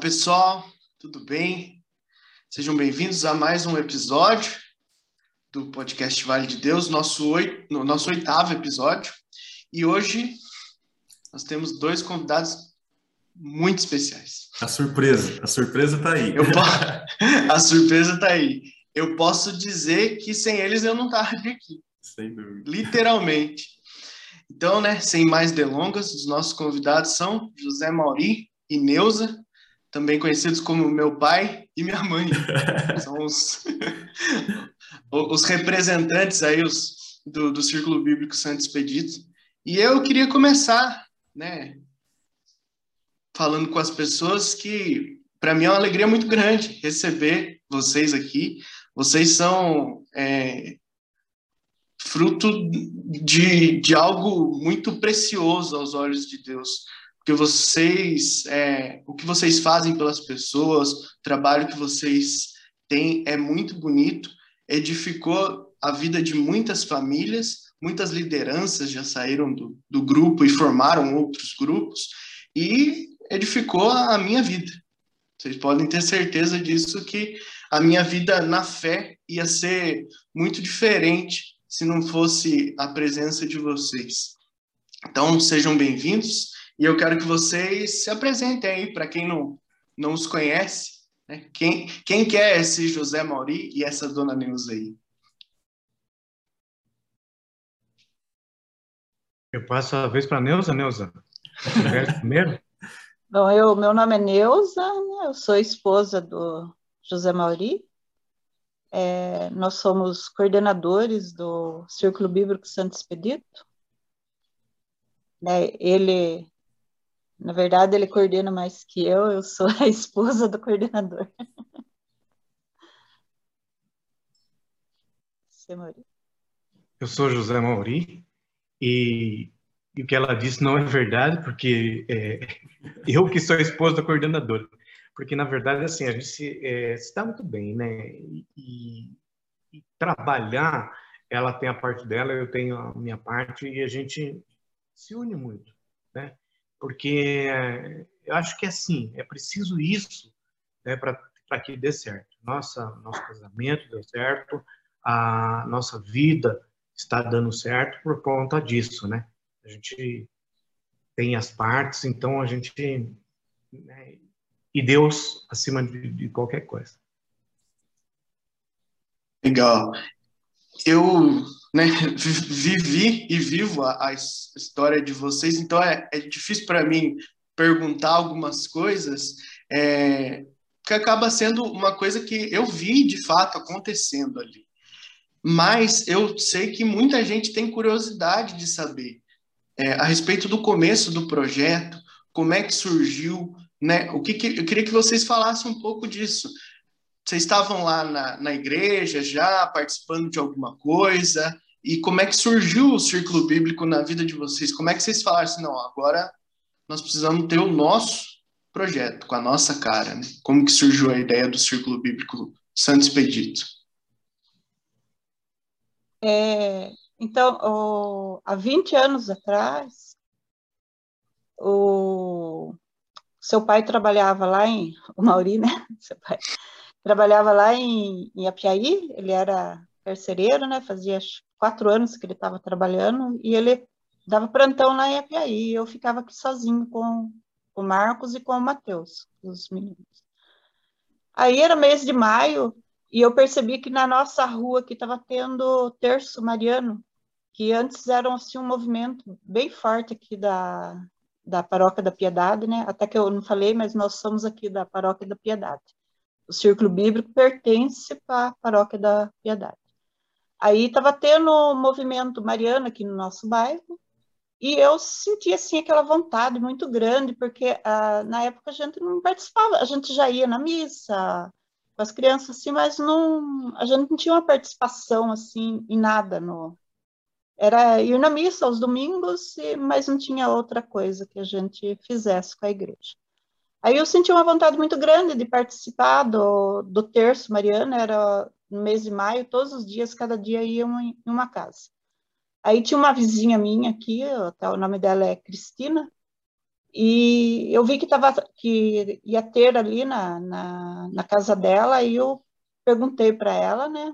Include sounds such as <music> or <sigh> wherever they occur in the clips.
pessoal, tudo bem? Sejam bem-vindos a mais um episódio do podcast Vale de Deus, nosso, oito, nosso oitavo episódio. E hoje nós temos dois convidados muito especiais. A surpresa, a surpresa está aí. Eu, <laughs> a surpresa está aí. Eu posso dizer que sem eles eu não estaria aqui. Sem dúvida. Literalmente. Então, né, sem mais delongas, os nossos convidados são José Mauri e Neuza, também conhecidos como meu pai e minha mãe. <laughs> São os, <laughs> os representantes aí os, do, do Círculo Bíblico Santo Expedito. E eu queria começar, né, falando com as pessoas que, para mim, é uma alegria muito grande receber vocês aqui. Vocês são é, fruto de, de algo muito precioso aos olhos de Deus porque vocês, é, o que vocês fazem pelas pessoas, o trabalho que vocês têm é muito bonito, edificou a vida de muitas famílias, muitas lideranças já saíram do, do grupo e formaram outros grupos, e edificou a minha vida. Vocês podem ter certeza disso, que a minha vida na fé ia ser muito diferente se não fosse a presença de vocês. Então, sejam bem-vindos. E eu quero que vocês se apresentem aí para quem não, não os conhece. Né? Quem, quem que é esse José Mauri e essa dona Neuza aí? Eu passo a vez para a Neuza, Neuza. Primeiro? <laughs> Bom, eu, meu nome é Neuza, né? eu sou esposa do José Mauri. É, nós somos coordenadores do Círculo Bíblico Santo Expedito. É, ele na verdade, ele coordena mais que eu, eu sou a esposa do coordenador. Eu sou José Mauri e, e, o que ela disse não é verdade, porque é, <laughs> eu que sou a esposa do coordenador. Porque, na verdade, assim, a gente se, é, está muito bem, né? E, e trabalhar, ela tem a parte dela, eu tenho a minha parte, e a gente se une muito, né? Porque eu acho que é assim, é preciso isso né, para que dê certo. Nossa, nosso casamento deu certo, a nossa vida está dando certo por conta disso, né? A gente tem as partes, então a gente né, e Deus acima de, de qualquer coisa. Legal. Eu né, <laughs> vivi e vivo a, a, história de vocês, então é, é difícil para mim perguntar algumas coisas, é, que acaba sendo uma coisa que eu vi de fato acontecendo ali. Mas eu sei que muita gente tem curiosidade de saber é, a respeito do começo do projeto, como é que surgiu, né? O que, que eu queria que vocês falassem um pouco disso. Vocês estavam lá na, na igreja já, participando de alguma coisa? E como é que surgiu o Círculo Bíblico na vida de vocês? Como é que vocês falaram assim, não, agora nós precisamos ter o nosso projeto, com a nossa cara, né? Como que surgiu a ideia do Círculo Bíblico Santo Expedito? É, então, o, há 20 anos atrás, o seu pai trabalhava lá em, o Mauri, né? <laughs> Seu pai trabalhava lá em, em Apiaí, ele era carcereiro, né? Fazia quatro anos que ele estava trabalhando e ele dava plantão lá em Apiaí. Eu ficava aqui sozinho com o Marcos e com o Matheus, os meninos. Aí era mês de maio e eu percebi que na nossa rua que estava tendo terço mariano, que antes era assim, um movimento bem forte aqui da, da Paróquia da Piedade, né? Até que eu não falei, mas nós somos aqui da Paróquia da Piedade o Círculo Bíblico pertence para a Paróquia da Piedade. Aí estava tendo um movimento mariano aqui no nosso bairro, e eu senti assim aquela vontade muito grande, porque ah, na época a gente não participava, a gente já ia na missa com as crianças assim, mas não, a gente não tinha uma participação assim em nada no era ir na missa aos domingos, mas não tinha outra coisa que a gente fizesse com a igreja. Aí eu senti uma vontade muito grande de participar do, do terço mariano, era no mês de maio, todos os dias, cada dia ia em uma casa. Aí tinha uma vizinha minha aqui, o nome dela é Cristina, E eu vi que, tava, que ia ter ali na, na, na casa dela, e eu perguntei para ela, né,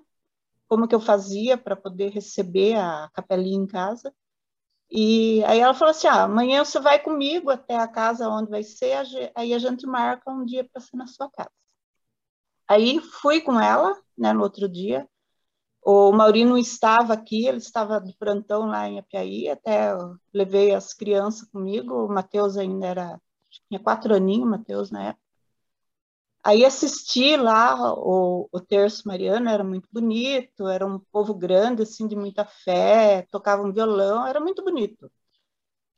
como que eu fazia para poder receber a capelinha em casa. E aí ela falou assim: ah, amanhã você vai comigo até a casa onde vai ser, aí a gente marca um dia para ser na sua casa. Aí fui com ela, né, no outro dia. O Maurino estava aqui, ele estava de plantão lá em Apiaí, até levei as crianças comigo, o Matheus ainda era, tinha quatro aninhos, Matheus na época. Aí assisti lá o, o terço mariano, era muito bonito, era um povo grande, assim, de muita fé, tocava um violão, era muito bonito.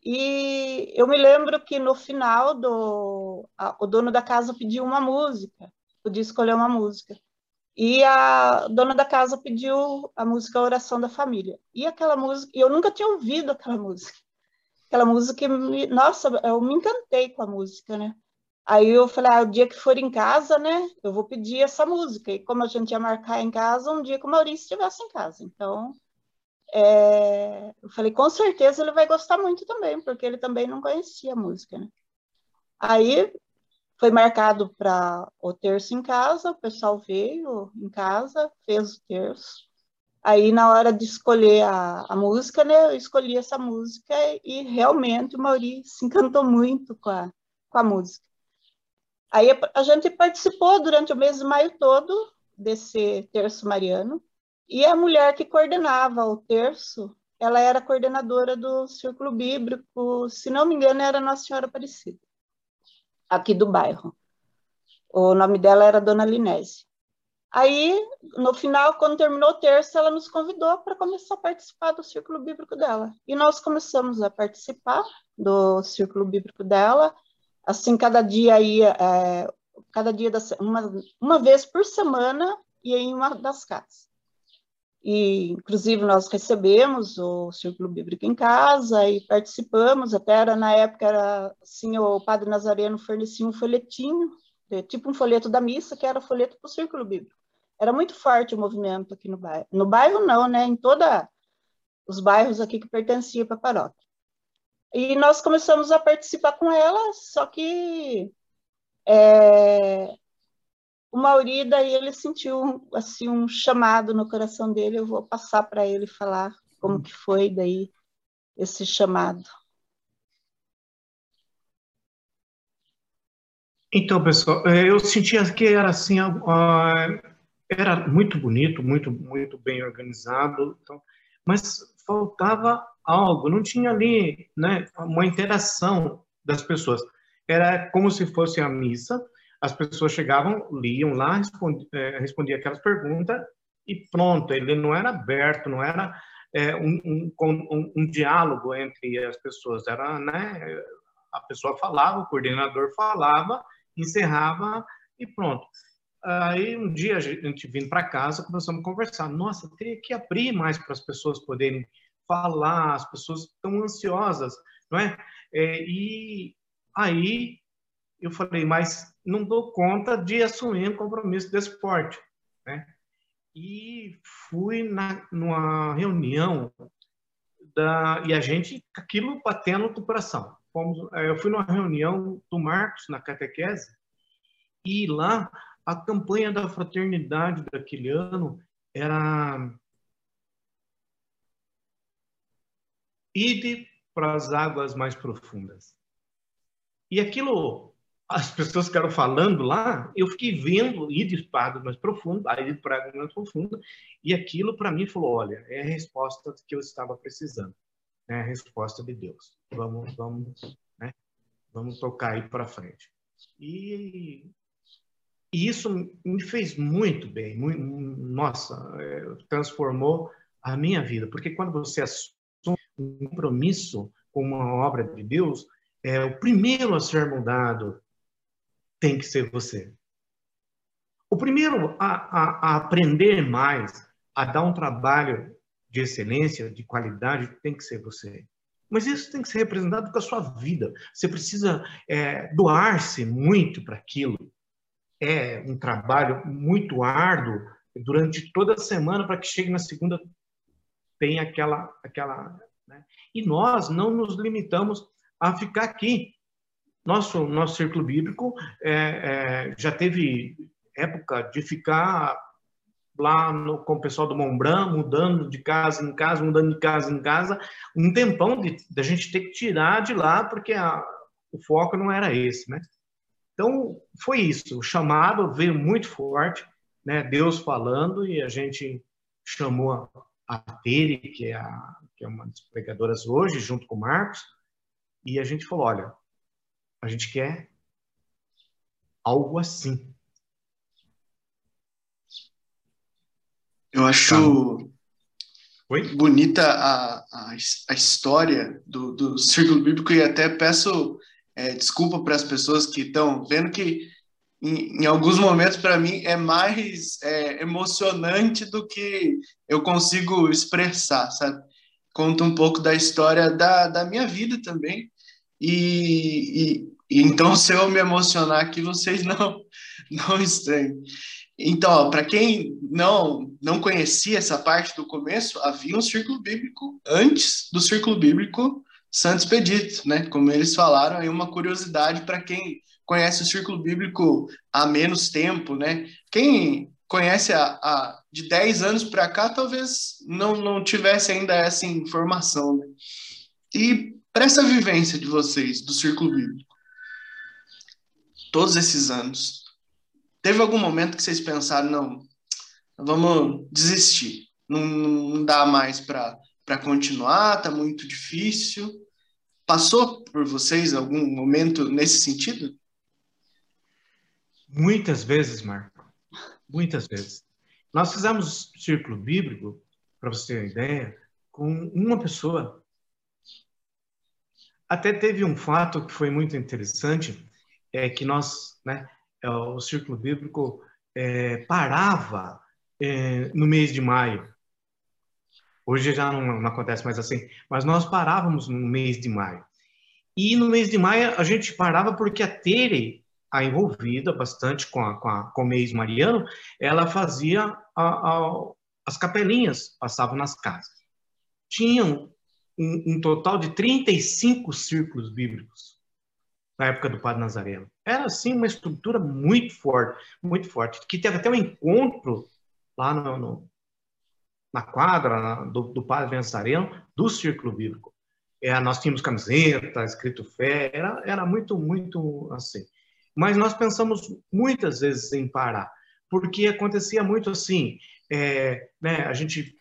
E eu me lembro que no final do, a, o dono da casa pediu uma música, podia escolher uma música. E a dona da casa pediu a música Oração da Família. E aquela música, eu nunca tinha ouvido aquela música. Aquela música, me, nossa, eu me encantei com a música, né? Aí eu falei, ah, o dia que for em casa, né, eu vou pedir essa música. E como a gente ia marcar em casa, um dia que o Maurício estivesse em casa. Então, é... eu falei, com certeza ele vai gostar muito também, porque ele também não conhecia a música, né? Aí foi marcado para o terço em casa, o pessoal veio em casa, fez o terço. Aí, na hora de escolher a, a música, né, eu escolhi essa música e realmente o Maurício se encantou muito com a, com a música. Aí a gente participou durante o mês de maio todo desse terço mariano, e a mulher que coordenava o terço, ela era coordenadora do Círculo Bíblico, se não me engano, era Nossa Senhora Aparecida, aqui do bairro. O nome dela era Dona Linese. Aí, no final, quando terminou o terço, ela nos convidou para começar a participar do Círculo Bíblico dela. E nós começamos a participar do Círculo Bíblico dela, assim, cada dia ia, é, cada dia, da, uma, uma vez por semana, ia em uma das casas. E, inclusive, nós recebemos o Círculo Bíblico em casa e participamos, até era, na época, era, assim, o Padre Nazareno fornecia um folhetinho, tipo um folheto da missa, que era folheto para o Círculo Bíblico. Era muito forte o movimento aqui no bairro. No bairro, não, né? Em toda os bairros aqui que pertenciam para a paróquia. E nós começamos a participar com ela, só que é, o Mauri, daí ele sentiu assim, um chamado no coração dele, eu vou passar para ele falar como que foi daí esse chamado. Então, pessoal, é, eu sentia que era assim, era muito bonito, muito, muito bem organizado, então, mas faltava algo, não tinha ali né, uma interação das pessoas. Era como se fosse a missa, as pessoas chegavam, liam lá, respondiam é, respondia aquelas perguntas e pronto, ele não era aberto, não era é, um, um, um, um, diálogo entre as pessoas, era, né, a pessoa falava, o coordenador falava, encerrava e pronto. Aí um dia a gente vindo para casa, começamos a conversar. Nossa, teria que abrir mais para as pessoas poderem falar, as pessoas estão ansiosas, não é? é? E aí eu falei, mas não dou conta de assumir o compromisso desse esporte, né? E fui na, numa reunião da, e a gente, aquilo batendo no coração. Fomos, eu fui numa reunião do Marcos, na catequese, e lá a campanha da fraternidade daquele ano era ide para as águas mais profundas. E aquilo, as pessoas ficaram falando lá, eu fiquei vendo ide para águas mais profundas, aí para águas mais profundas, e aquilo para mim falou, olha, é a resposta que eu estava precisando, é a resposta de Deus. Vamos, vamos, né? Vamos tocar aí para frente. E, e, isso me fez muito bem, muito, nossa, é, transformou a minha vida, porque quando você um compromisso com uma obra de Deus, é, o primeiro a ser mudado tem que ser você. O primeiro a, a, a aprender mais, a dar um trabalho de excelência, de qualidade, tem que ser você. Mas isso tem que ser representado com a sua vida. Você precisa é, doar-se muito para aquilo. É um trabalho muito árduo durante toda a semana para que chegue na segunda tenha aquela aquela né? E nós não nos limitamos a ficar aqui. nosso, nosso círculo bíblico é, é, já teve época de ficar lá no, com o pessoal do Montblanc, mudando de casa em casa, mudando de casa em casa, um tempão de, de a gente ter que tirar de lá, porque a, o foco não era esse, né? Então, foi isso. O chamado veio muito forte, né? Deus falando, e a gente chamou a, a Tere, que é, a, que é uma das pregadoras hoje, junto com o Marcos, e a gente falou: olha, a gente quer algo assim. Eu acho Oi? bonita a, a, a história do, do Círculo Bíblico e até peço é, desculpa para as pessoas que estão vendo que em, em, alguns momentos para mim é mais é, emocionante do que eu consigo expressar, sabe? Conta um pouco da história da, da minha vida também e, e, então se eu me emocionar aqui vocês não não estranhem. Então, para quem não não conhecia essa parte do começo, havia um círculo bíblico antes do círculo bíblico Santos Expedito, né? Como eles falaram, aí uma curiosidade para quem conhece o círculo bíblico há menos tempo, né? Quem conhece a, a de 10 anos para cá, talvez não, não tivesse ainda essa informação, né? E para essa vivência de vocês do círculo bíblico, todos esses anos, teve algum momento que vocês pensaram, não, vamos desistir, não, não dá mais para continuar, tá muito difícil. Passou por vocês algum momento nesse sentido? Muitas vezes, Marco. Muitas vezes. Nós fizemos círculo bíblico, para você ter uma ideia, com uma pessoa. Até teve um fato que foi muito interessante, é que nós, né, é, o círculo bíblico é, parava é, no mês de maio. Hoje já não, não, acontece mais assim, mas nós parávamos no mês de maio. E no mês de maio a gente parava porque a Tere, a envolvida bastante com, a, com, a, com o mês mariano, ela fazia a, a, as capelinhas, passavam nas casas. Tinham um, um, total de 35 círculos bíblicos na época do Padre Nazareno. Era, assim, uma estrutura muito forte, muito forte, que teve até um encontro lá no, no na quadra do, do Padre Nazareno, do Círculo Bíblico. É, nós tínhamos camiseta, escrito fé, era, era muito, muito assim. Mas nós pensamos muitas vezes em parar, porque acontecia muito assim, é, né, a gente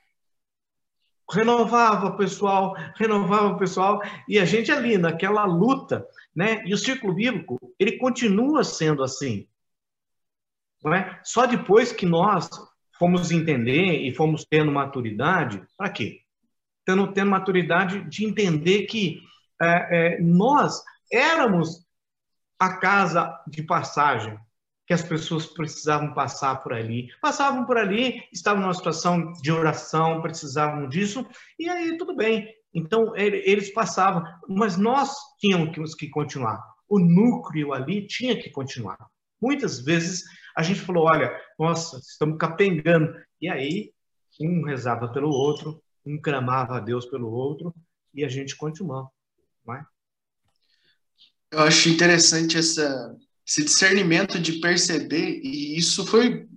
renovava o pessoal, renovava o pessoal, e a gente ali naquela luta, né, e o Círculo Bíblico, ele continua sendo assim. Não é? Só depois que nós fomos entender e fomos tendo maturidade, para quê? Tendo, tendo maturidade de entender que é, é, nós éramos a casa de passagem que as pessoas precisavam passar por ali. Passavam por ali, estavam numa situação de oração, precisavam disso, e aí tudo bem. Então, eles passavam, mas nós tínhamos que continuar. O núcleo ali tinha que continuar. Muitas vezes a gente falou, olha, nossa, estamos capengando. E aí, um rezava pelo outro, um clamava a Deus pelo outro, e a gente continuou. Não é? Eu acho interessante essa, esse discernimento de perceber, e isso foi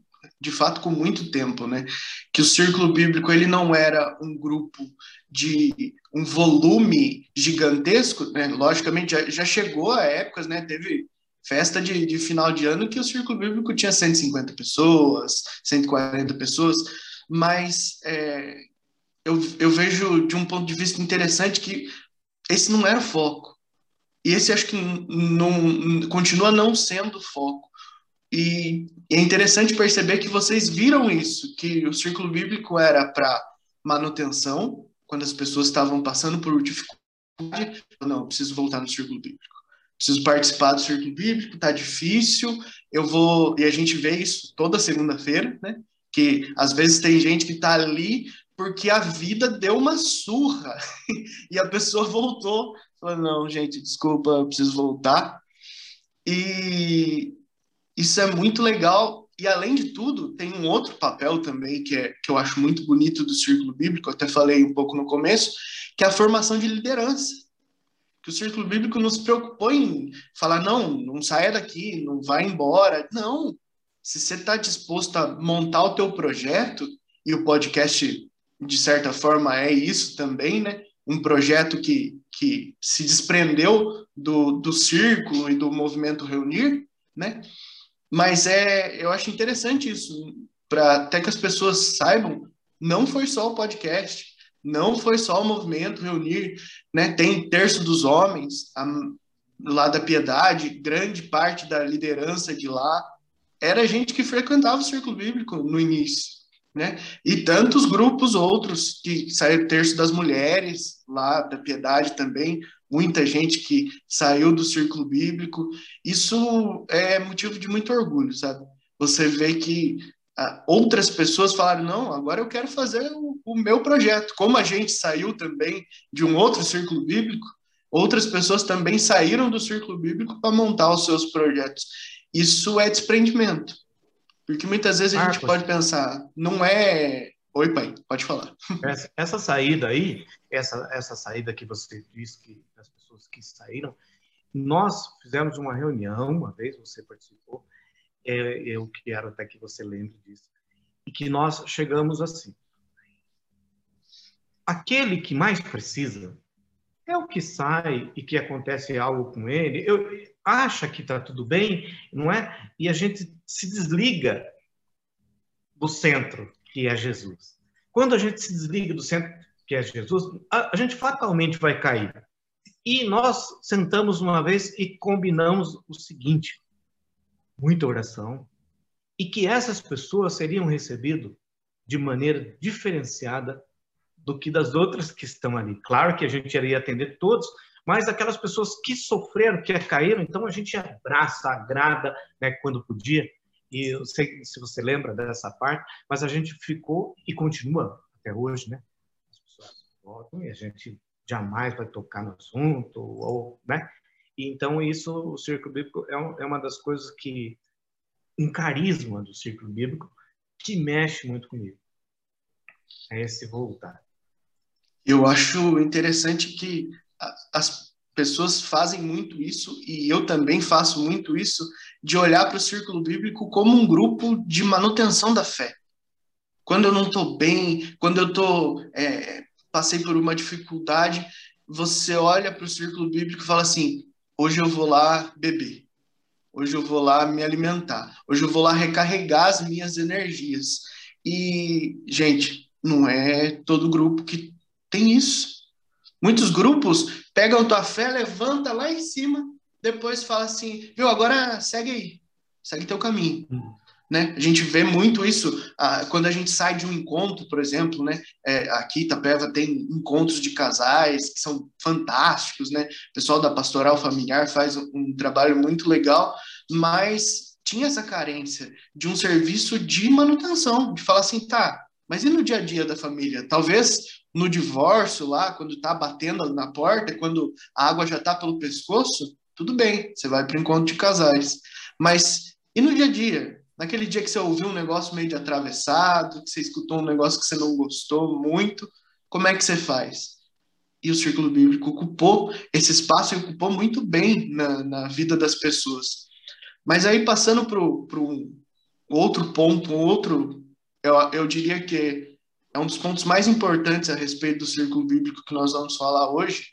de fato com muito tempo, né? Que o círculo bíblico ele não era um grupo de um volume gigantesco, né? Logicamente já, já chegou a épocas, né? Teve festa de, de final de ano que o Círculo Bíblico tinha 150 pessoas, 140 pessoas, mas é, eu, eu vejo de um ponto de vista interessante que esse não era o foco. Esse acho que não, continua não sendo foco. E é interessante perceber que vocês viram isso, que o círculo bíblico era para manutenção, quando as pessoas estavam passando por dificuldade, não, preciso voltar no círculo bíblico preciso participar do Círculo Bíblico, tá difícil, eu vou... E a gente vê isso toda segunda-feira, né? Que às vezes tem gente que tá ali porque a vida deu uma surra <laughs> e a pessoa voltou. Falou, não, gente, desculpa, eu preciso voltar. E isso é muito legal. E além de tudo, tem um outro papel também que, é, que eu acho muito bonito do Círculo Bíblico, até falei um pouco no começo, que é a formação de liderança que o Círculo Bíblico nos preocupou em falar, não, não saia daqui, não vai embora. Não, se você está disposto a montar o teu projeto, e o podcast, de certa forma, é isso também, né? Um projeto que, que se desprendeu do, do círculo e do movimento Reunir, né? Mas é, eu acho interessante isso, para até que as pessoas saibam, não foi só o podcast, não foi só o movimento reunir, né? Tem terço dos homens a, lá da Piedade, grande parte da liderança de lá era gente que frequentava o círculo bíblico no início, né? E tantos grupos outros que saíram terço das mulheres lá da Piedade também, muita gente que saiu do círculo bíblico. Isso é motivo de muito orgulho, sabe? Você vê que ah, outras pessoas falaram: não, agora eu quero fazer o, o, meu projeto. Como a gente saiu também de um outro círculo bíblico, outras pessoas também saíram do círculo bíblico para montar os seus projetos. Isso é desprendimento. Porque muitas vezes a gente pode pensar, não é Oi, pai, pode falar. <laughs> Essa, essa, saída aí, essa, essa saída que você disse que as pessoas que saíram, nós fizemos uma reunião, uma vez você participou, é, eu quero até que você lembre disso, e que nós chegamos assim. Aquele que mais precisa é o que sai e que acontece algo com ele, eu, acha que está tudo bem, não é? E a gente se desliga do centro que é Jesus. Quando a gente se desliga do centro, que é Jesus, a, gente fatalmente vai cair. E nós sentamos uma vez e combinamos o seguinte: muita oração, e que essas pessoas seriam recebidas de maneira diferenciada do que das outras que estão ali. Claro que a gente iria atender todos, mas aquelas pessoas que sofreram, que caíram, então a gente abraça, agrada, né, quando podia, e eu sei se você lembra dessa parte, mas a gente ficou e continua até hoje, né? As pessoas voltam e a gente jamais vai tocar no assunto, ou, né? Então isso, o Círculo Bíblico é, um, é uma das coisas que, um carisma do Círculo Bíblico que mexe muito comigo. É esse voltar. Eu acho interessante que as pessoas fazem muito isso, e eu também faço muito isso, de olhar para o círculo bíblico como um grupo de manutenção da fé. Quando eu não estou bem, quando eu tô, é, passei por uma dificuldade, você olha para o círculo bíblico e fala assim: hoje eu vou lá beber, hoje eu vou lá me alimentar, hoje eu vou lá recarregar as minhas energias. E, gente, não é todo grupo que tem isso. Muitos grupos pegam tua fé, levanta lá em cima, depois fala assim, viu, agora segue aí, segue teu caminho. Uhum. Né? A gente vê muito isso ah, quando a gente sai de um encontro, por exemplo, né? É, aqui Itapeva tem encontros de casais que são fantásticos, né? O pessoal da pastoral familiar faz um, um trabalho muito legal, mas tinha essa carência de um serviço de manutenção, de falar assim, tá, mas e no dia a dia da família? Talvez no divórcio lá, quando está batendo na porta, quando a água já está pelo pescoço, tudo bem, você vai para o encontro de casais. Mas e no dia a dia? Naquele dia que você ouviu um negócio meio de atravessado, que você escutou um negócio que você não gostou muito, como é que você faz? E o Círculo Bíblico ocupou esse espaço e ocupou muito bem na, na vida das pessoas. Mas aí, passando para um outro ponto, um outro, eu, eu diria que é um dos pontos mais importantes a respeito do círculo bíblico que nós vamos falar hoje.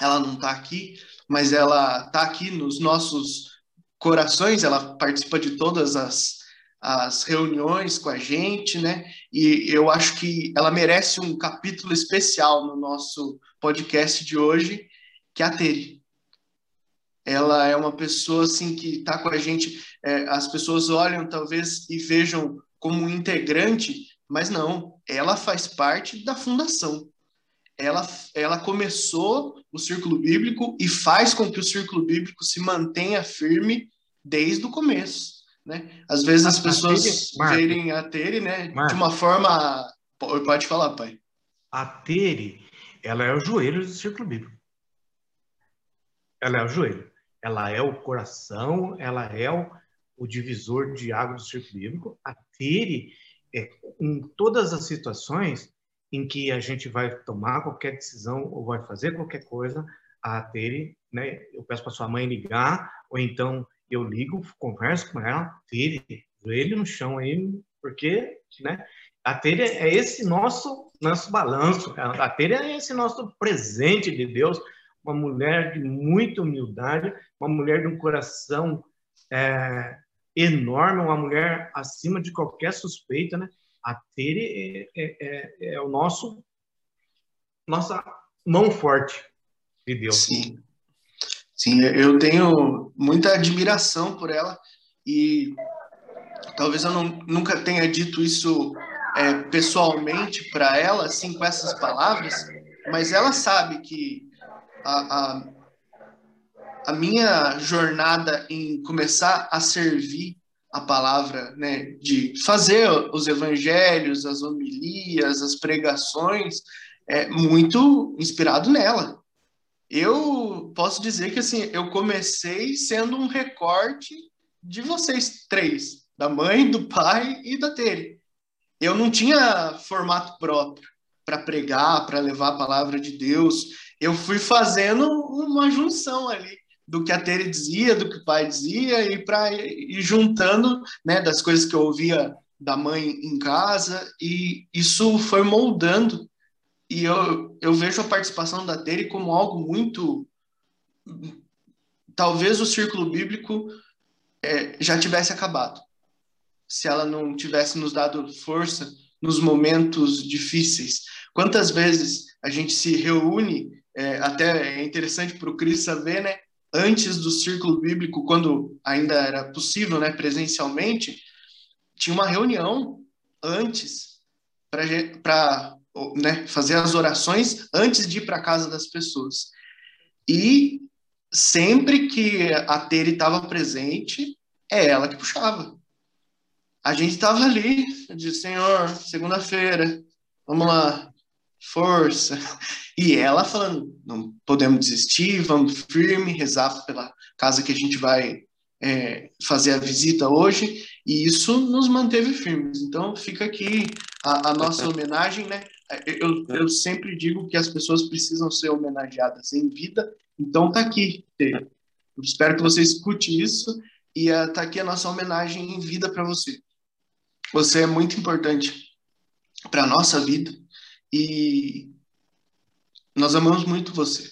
Ela não está aqui, mas ela está aqui nos nossos corações, ela participa de todas as, as reuniões com a gente, né? E eu acho que ela merece um capítulo especial no nosso podcast de hoje, que é a Tere. Ela é uma pessoa assim que está com a gente. É, as pessoas olham talvez e vejam como integrante, mas não, ela faz parte da fundação. Ela, ela começou o círculo bíblico e faz com que o círculo bíblico se mantenha firme desde o começo. Né? Às vezes as pessoas verem a Tere né, de uma forma. Pode falar, pai. A Tere, ela é o joelho do círculo bíblico. Ela é o joelho. Ela é o coração, ela é o, o divisor de água do círculo bíblico. A Tere é, em todas as situações em que a gente vai tomar qualquer decisão ou vai fazer qualquer coisa, a Tere, né? Eu peço para sua mãe ligar, ou então eu ligo, converso com ela, Tere, joelho no chão aí, porque, né? A Tere é esse nosso nosso balanço, a Tere é esse nosso presente de Deus, uma mulher de muita humildade, uma mulher de um coração é, enorme, uma mulher acima de qualquer suspeita, né? A Tere é, é, é, é o nosso nossa mão forte de Deus. Sim. Sim, eu tenho muita admiração por ela e talvez eu não, nunca tenha dito isso é, pessoalmente para ela, assim, com essas palavras, mas ela sabe que a, a, a minha jornada em começar a servir a palavra, né, de fazer os evangelhos, as homilias, as pregações, é muito inspirado nela. Eu posso dizer que assim, eu comecei sendo um recorte de vocês três, da mãe, do pai e da Tere. Eu não tinha formato próprio para pregar, para levar a palavra de Deus. Eu fui fazendo uma junção ali do que a Tere dizia, do que o pai dizia e para ir juntando, né, das coisas que eu ouvia da mãe em casa e isso foi moldando e eu, eu vejo a participação da Tere como algo muito. Talvez o círculo bíblico é, já tivesse acabado, se ela não tivesse nos dado força nos momentos difíceis. Quantas vezes a gente se reúne, é, até é interessante para o Cris saber, né? Antes do círculo bíblico, quando ainda era possível, né, presencialmente, tinha uma reunião antes para né, fazer as orações antes de ir para casa das pessoas. E sempre que a Tere estava presente, é ela que puxava. A gente estava ali, de Senhor, segunda-feira, vamos lá, força. E ela falando, não podemos desistir, vamos firme, rezar pela casa que a gente vai é, fazer a visita hoje, e isso nos manteve firmes. Então, fica aqui a, a nossa homenagem, né? Eu, eu sempre digo que as pessoas precisam ser homenageadas em vida, então tá aqui. Eu espero que você escute isso e uh, tá aqui a nossa homenagem em vida para você. Você é muito importante para a nossa vida e nós amamos muito você.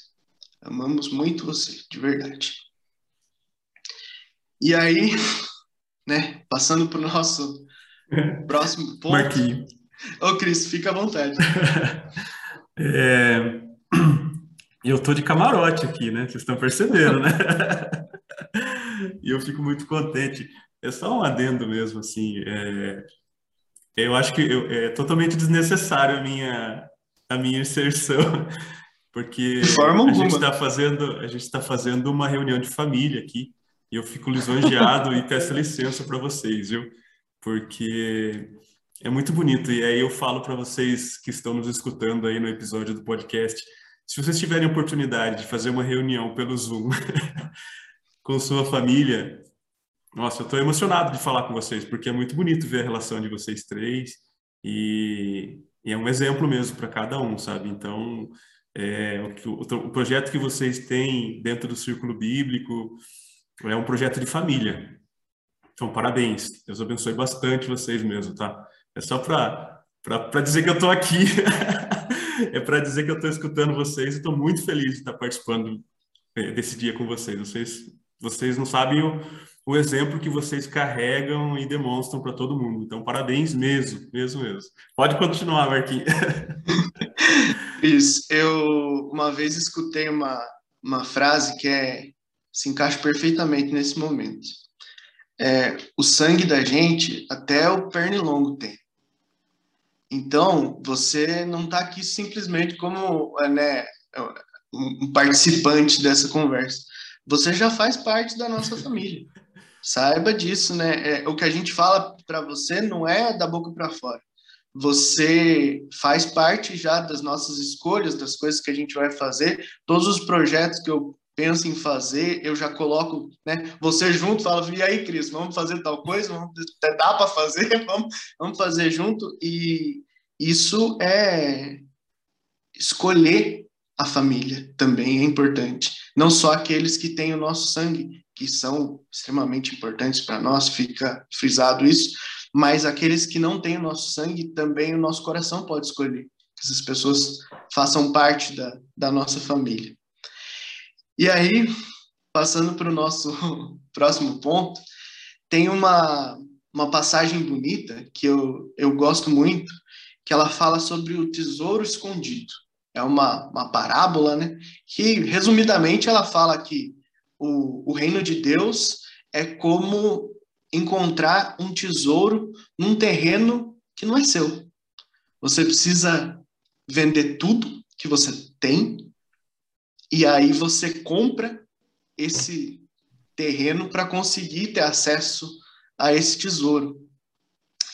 Amamos muito você, de verdade. E aí, <laughs> né, passando para o nosso <laughs> próximo ponto. Marquinho. Ô, Cris, fica à vontade. <laughs> é... <clears throat> Eu tô de camarote aqui, né? Vocês estão percebendo, né? e eu fico muito contente. É só um adendo mesmo, assim. É... Eu acho que eu, é totalmente desnecessário a minha, a minha inserção, <laughs> porque a gente está fazendo a gente está fazendo uma reunião de família aqui e eu fico lisonjeado e peço <laughs> licença para vocês, viu? Porque é muito bonito. E aí eu falo para vocês que estão nos escutando aí no episódio do podcast, se vocês tiverem oportunidade de fazer uma reunião pelo Zoom <laughs> com sua família, nossa, eu estou emocionado de falar com vocês, porque é muito bonito ver a relação de vocês três e, e é um exemplo mesmo para cada um, sabe? Então, é, o, o, o projeto que vocês têm dentro do Círculo Bíblico é um projeto de família. Então, parabéns. Deus abençoe bastante vocês mesmo, tá? É só para dizer que eu estou aqui. <laughs> é para dizer que eu estou escutando vocês e estou muito feliz de estar participando é, desse dia com vocês. Vocês, vocês não sabem o, o exemplo que vocês carregam e demonstram para todo mundo. Então, parabéns mesmo, mesmo, mesmo. Pode continuar, Marquinhos. <laughs> Isso. Eu uma vez escutei uma, uma frase que é, se encaixa perfeitamente nesse momento. É, o sangue da gente, até o pernilongo tem. Então, você não está aqui simplesmente como né, um participante dessa conversa. Você já faz parte da nossa família. Saiba disso, né? É, o que a gente fala para você não é da boca para fora. Você faz parte já das nossas escolhas, das coisas que a gente vai fazer. Todos os projetos que eu penso em fazer, eu já coloco, né? Você junto, fala, e aí, Cris, vamos fazer tal coisa? Vamos, dá para fazer? <laughs> Vamos, vamos fazer junto? E isso é escolher a família também é importante. Não só aqueles que têm o nosso sangue, que são extremamente importantes para nós, fica frisado isso, mas aqueles que não têm o nosso sangue, também o nosso coração pode escolher que essas pessoas façam parte da, da nossa família. E aí, passando para o nosso <laughs> próximo ponto, tem uma, uma passagem bonita que eu, eu gosto muito, que ela fala sobre o tesouro escondido. É uma, uma parábola, né? Que, resumidamente, ela fala que o, o reino de Deus é como encontrar um tesouro num terreno que não é seu. Você precisa vender tudo que você tem e aí você compra esse terreno para conseguir ter acesso a esse tesouro.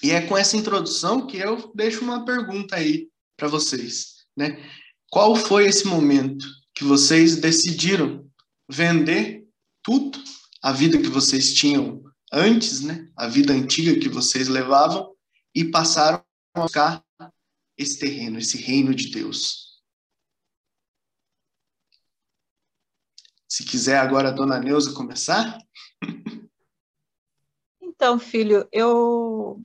E é com essa introdução que eu deixo uma pergunta aí para vocês, né? Qual foi esse momento que vocês decidiram vender tudo, a vida que vocês tinham antes, né? A vida antiga que vocês levavam e passaram a buscar esse terreno, esse reino de Deus. Se quiser agora a dona Neuza começar. Então, filho, eu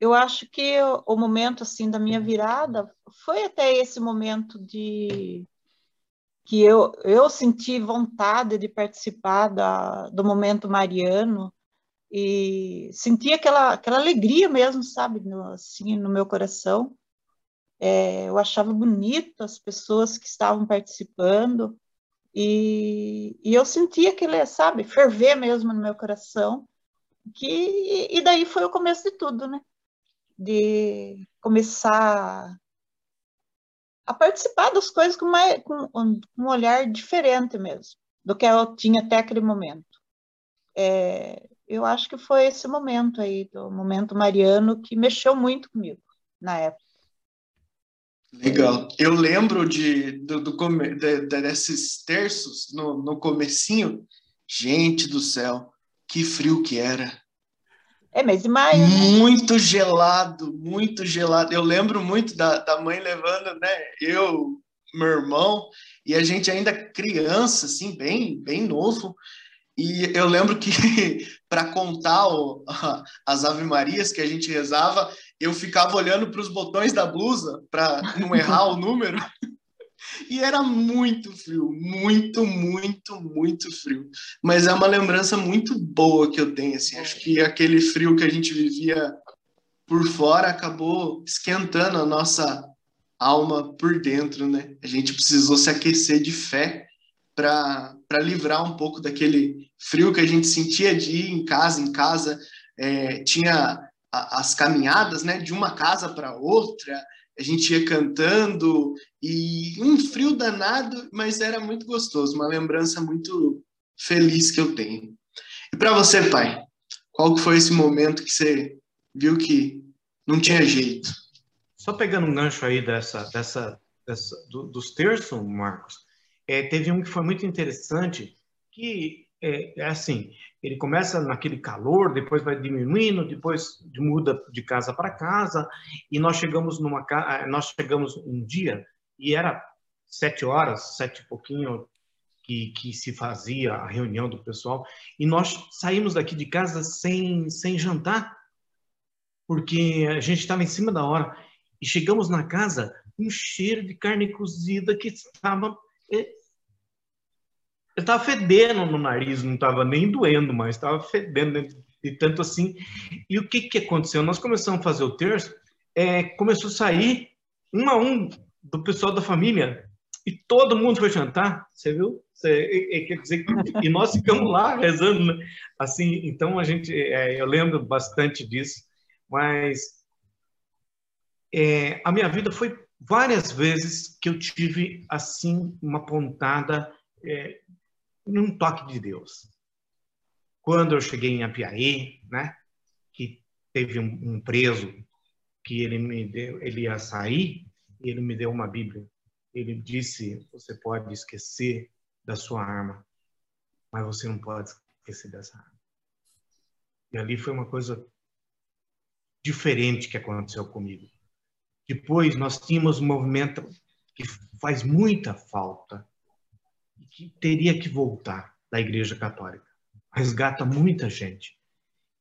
eu acho que o momento assim da minha virada foi até esse momento de que eu, eu senti vontade de participar da, do momento mariano e senti aquela, aquela alegria mesmo, sabe, no, assim, no meu coração. É, eu achava bonito as pessoas que estavam participando e, e eu sentia aquele, sabe, ferver mesmo no meu coração. Que, e daí foi o começo de tudo, né? de começar a participar das coisas com, uma, com um olhar diferente mesmo do que eu tinha até aquele momento. É, eu acho que foi esse momento aí, do momento mariano, que mexeu muito comigo na época. Legal. Eu lembro de, do, do de, desses terços no, no comecinho. Gente do céu, que frio que era. É mês de maio. Né? Muito gelado, muito gelado. Eu lembro muito da, da mãe levando, né? Eu, meu irmão, e a gente ainda criança, assim, bem, bem novo. E eu lembro que <laughs> para contar o, <laughs> as Ave Marias que a gente rezava, eu ficava olhando para os botões da blusa para não errar o número. <laughs> E era muito frio, muito, muito, muito frio. Mas é uma lembrança muito boa que eu tenho, assim. Acho que aquele frio que a gente vivia por fora acabou esquentando a nossa alma por dentro, né? A gente precisou se aquecer de fé para livrar um pouco daquele frio que a gente sentia de ir em casa, em casa. É, tinha as caminhadas, né, de uma casa para outra, a gente ia cantando e um frio danado, mas era muito gostoso, uma lembrança muito feliz que eu tenho. E para você, pai, qual que foi esse momento que você viu que não tinha jeito? Só pegando um gancho aí dessa, dessa, dessa do, dos terços, Marcos, é, teve um que foi muito interessante, que é, é assim, ele começa naquele calor, depois vai diminuindo, depois muda de casa para casa, e nós chegamos numa ah, nós chegamos um dia e era sete horas, sete e pouquinho que, que se fazia a reunião do pessoal, e nós saímos daqui de casa sem sem jantar, porque a gente estava em cima da hora e chegamos na casa um cheiro de carne cozida que estava é, eu estava fedendo no nariz, não estava nem doendo, mas estava fedendo de tanto assim. E o que, que aconteceu? Nós começamos a fazer o terço, é, começou a sair um a um do pessoal da família e todo mundo foi jantar, você viu? Quer dizer, e nós ficamos lá <laughs> rezando, né? assim. Então a gente, é, eu lembro bastante disso, mas é, a minha vida foi várias vezes que eu tive assim uma pontada é, num toque de Deus. Quando eu cheguei em Apiaí, né, que teve um, um preso que ele me deu, ele ia sair, e ele me deu uma Bíblia. Ele disse: "Você pode esquecer da sua arma, mas você não pode esquecer dessa arma". E ali foi uma coisa diferente que aconteceu comigo. Depois nós tínhamos um movimento que faz muita falta que teria que voltar da Igreja Católica. Resgata muita gente,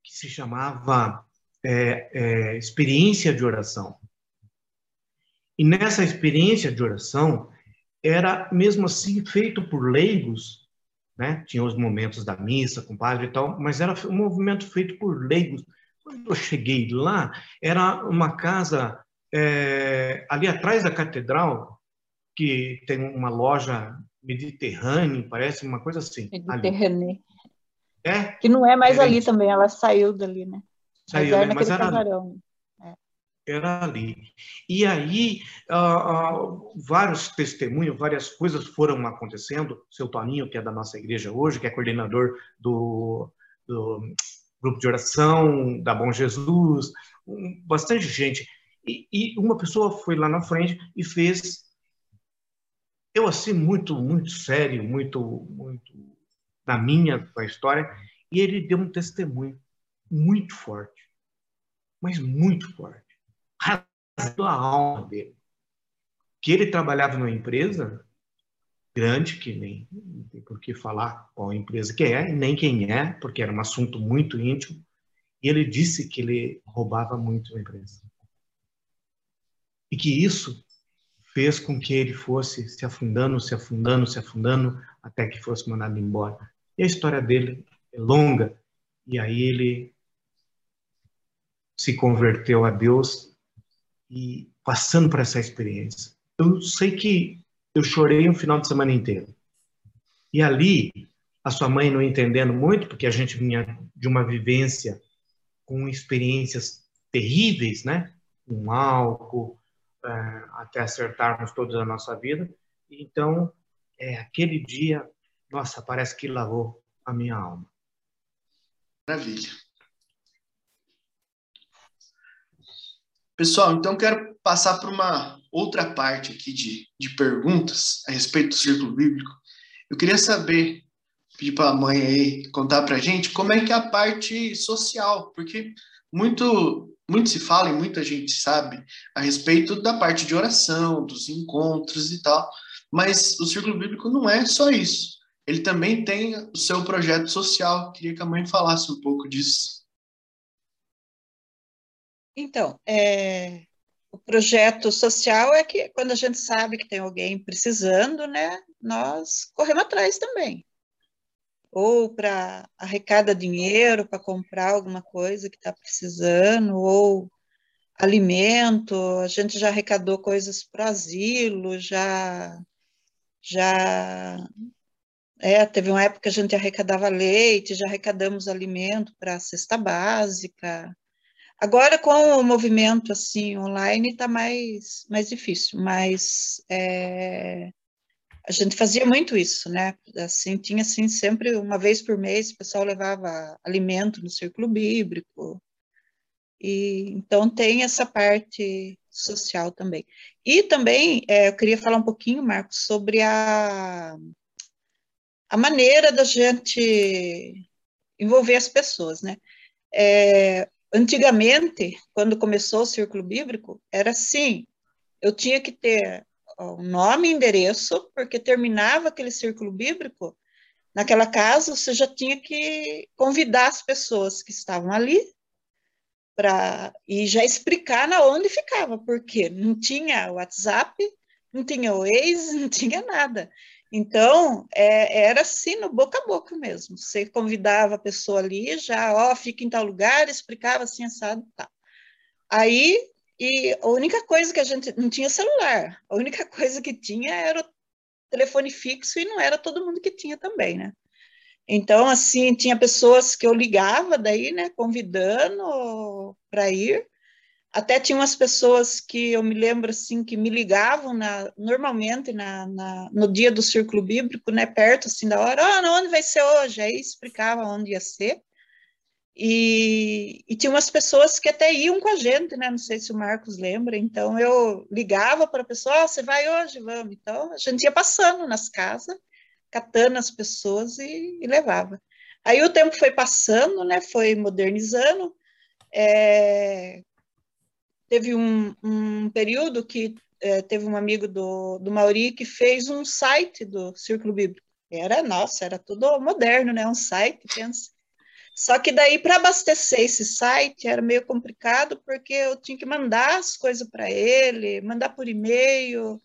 que se chamava é, é, experiência de oração. E nessa experiência de oração, era mesmo assim feito por leigos, né? Tinha os momentos da missa com o padre e tal, mas era um movimento feito por leigos. Quando eu cheguei lá, era uma casa é, ali atrás da catedral, que tem uma loja mediterrânea, parece uma coisa assim. Mediterrânea. É? Que não é mais é ali também, ela saiu dali, né? Saiu, mas, né? mas era, casarão. É. era ali. E aí, uh, uh, vários testemunhos, várias coisas foram acontecendo. Seu Toninho, que é da nossa igreja hoje, que é coordenador do, do grupo de oração, da Bom Jesus, um, bastante gente. E, e, uma pessoa foi lá na frente e fez, eu assim, muito, muito sério, muito, muito na minha a história, e ele deu um testemunho muito forte, mas muito forte, rasgando a alma dele. Que ele trabalhava numa empresa grande, que nem tem por que falar qual empresa que é, nem quem é, porque era um assunto muito íntimo, e ele disse que ele roubava muito na empresa. E que isso fez com que ele fosse se afundando, se afundando, se afundando, até que fosse mandado embora. E a história dele é longa. E aí ele se converteu a Deus e passando por essa experiência. Eu sei que eu chorei um final de semana inteiro. E ali, a sua mãe não entendendo muito, porque a gente vinha de uma vivência com experiências terríveis, né? Com álcool, até acertarmos toda a nossa vida. Então, é, aquele dia nossa, parece que lavou a minha alma. Maravilha. Pessoal, então quero passar para uma outra parte aqui de, de perguntas a respeito do círculo bíblico. Eu queria saber, pedir para a mãe aí contar para a gente como é que é a parte social, porque muito, muito se fala e muita gente sabe a respeito da parte de oração, dos encontros e tal, mas o círculo bíblico não é só isso ele também tem o seu projeto social. Queria que a mãe falasse um pouco disso. Então, é, o projeto social é que quando a gente sabe que tem alguém precisando, né, nós corremos atrás também. Ou para arrecada dinheiro para comprar alguma coisa que está precisando, ou alimento, a gente já arrecadou coisas para asilo, já já é, teve uma época que a gente arrecadava leite, já arrecadamos alimento para a cesta básica. Agora, com o movimento assim online, está mais, mais difícil, mas é, a gente fazia muito isso, né? Assim, tinha assim, sempre uma vez por mês, o pessoal levava alimento no círculo bíblico. E, então, tem essa parte social também. E também, é, eu queria falar um pouquinho, Marcos, sobre a a maneira da gente envolver as pessoas, né? É, antigamente, quando começou o Círculo Bíblico, era assim, eu tinha que ter o nome e endereço, porque terminava aquele Círculo Bíblico, naquela casa você já tinha que convidar as pessoas que estavam ali para e já explicar na onde ficava, porque não tinha WhatsApp, não tinha Waze, <laughs> não tinha nada. Então, é, era assim, no boca a boca mesmo. Você convidava a pessoa ali, já, ó, fica em tal lugar, explicava assim, assado, tá. Aí, e a única coisa que a gente, não tinha celular, a única coisa que tinha era o telefone fixo e não era todo mundo que tinha também, né? Então, assim, tinha pessoas que eu ligava daí, né, convidando para ir, até tinha umas pessoas que eu me lembro assim que me ligavam na, normalmente na, na, no dia do círculo bíblico, né, perto assim da hora, oh, onde vai ser hoje? Aí explicava onde ia ser. E, e tinha umas pessoas que até iam com a gente, né? Não sei se o Marcos lembra. Então eu ligava para a pessoa, oh, você vai hoje, vamos. Então a gente ia passando nas casas, catando as pessoas e, e levava. Aí o tempo foi passando, né? Foi modernizando. É, teve um, um período que é, teve um amigo do, do Mauri que fez um site do Círculo Bíblico. Era, nossa, era tudo moderno, né? Um site, pensa. Só que daí, para abastecer esse site, era meio complicado, porque eu tinha que mandar as coisas para ele, mandar por e-mail,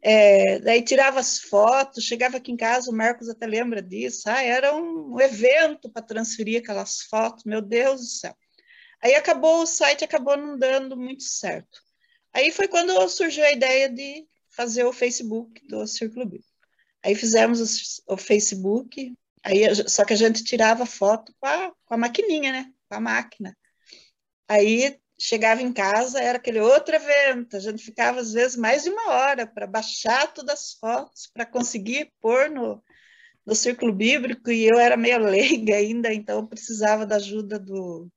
é, daí tirava as fotos, chegava aqui em casa, o Marcos até lembra disso, ah, era um evento para transferir aquelas fotos, meu Deus do céu. Aí acabou, o site acabou não dando muito certo. Aí foi quando surgiu a ideia de fazer o Facebook do Círculo Bíblico. Aí fizemos o Facebook, aí, só que a gente tirava foto com a, com a maquininha, né? Com a máquina. Aí chegava em casa, era aquele outro evento, a gente ficava às vezes mais de uma hora para baixar todas as fotos, para conseguir pôr no, no círculo bíblico, e eu era meio <laughs> leiga ainda, então precisava da ajuda do,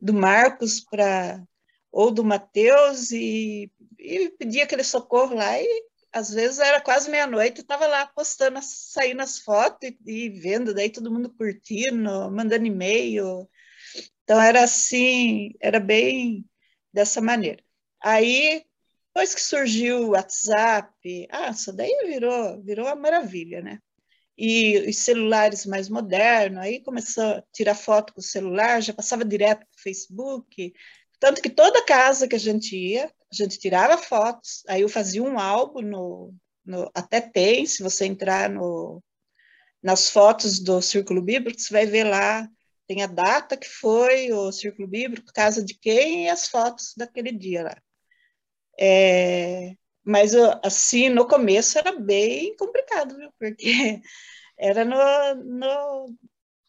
do Marcos para ou do Mateus e, e pedia aquele socorro lá e às vezes era quase meia-noite, estava lá postando, saindo as fotos e, e, vendo, daí todo mundo curtindo, mandando e-mail. Então era assim, era bem dessa maneira. Aí, depois que surgiu o WhatsApp, ah, isso daí virou, virou uma maravilha, né? E os celulares mais modernos, aí começou a tirar foto com o celular, já passava direto para o Facebook, tanto que toda casa que a gente ia, a gente tirava fotos, aí eu fazia um álbum no, no até tem, se você entrar no, nas fotos do Círculo Bíblico, você vai ver lá, tem a data que foi, o Círculo Bíblico, casa de quem e as fotos daquele dia lá. É, mas assim, no começo era bem complicado, viu? Porque <laughs> era no, no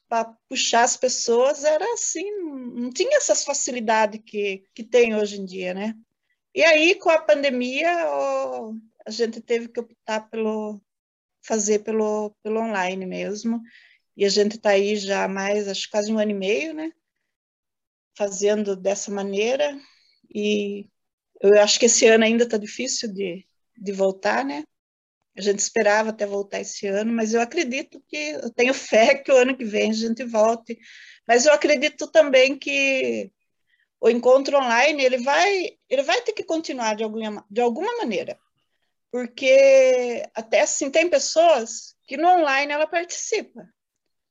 para puxar as pessoas era assim, não tinha essas facilidades que, que tem hoje em dia, né? E aí, com a pandemia, a gente teve que optar pelo fazer pelo, pelo online mesmo. E a gente está aí já mais, acho quase um ano e meio, né? Fazendo dessa maneira. E eu acho que esse ano ainda está difícil de, de voltar, né? A gente esperava até voltar esse ano, mas eu acredito que, eu tenho fé que o ano que vem a gente volte. Mas eu acredito também que o encontro online ele vai, ele vai ter que continuar de alguma, de alguma maneira, porque até assim tem pessoas que no online ela participa,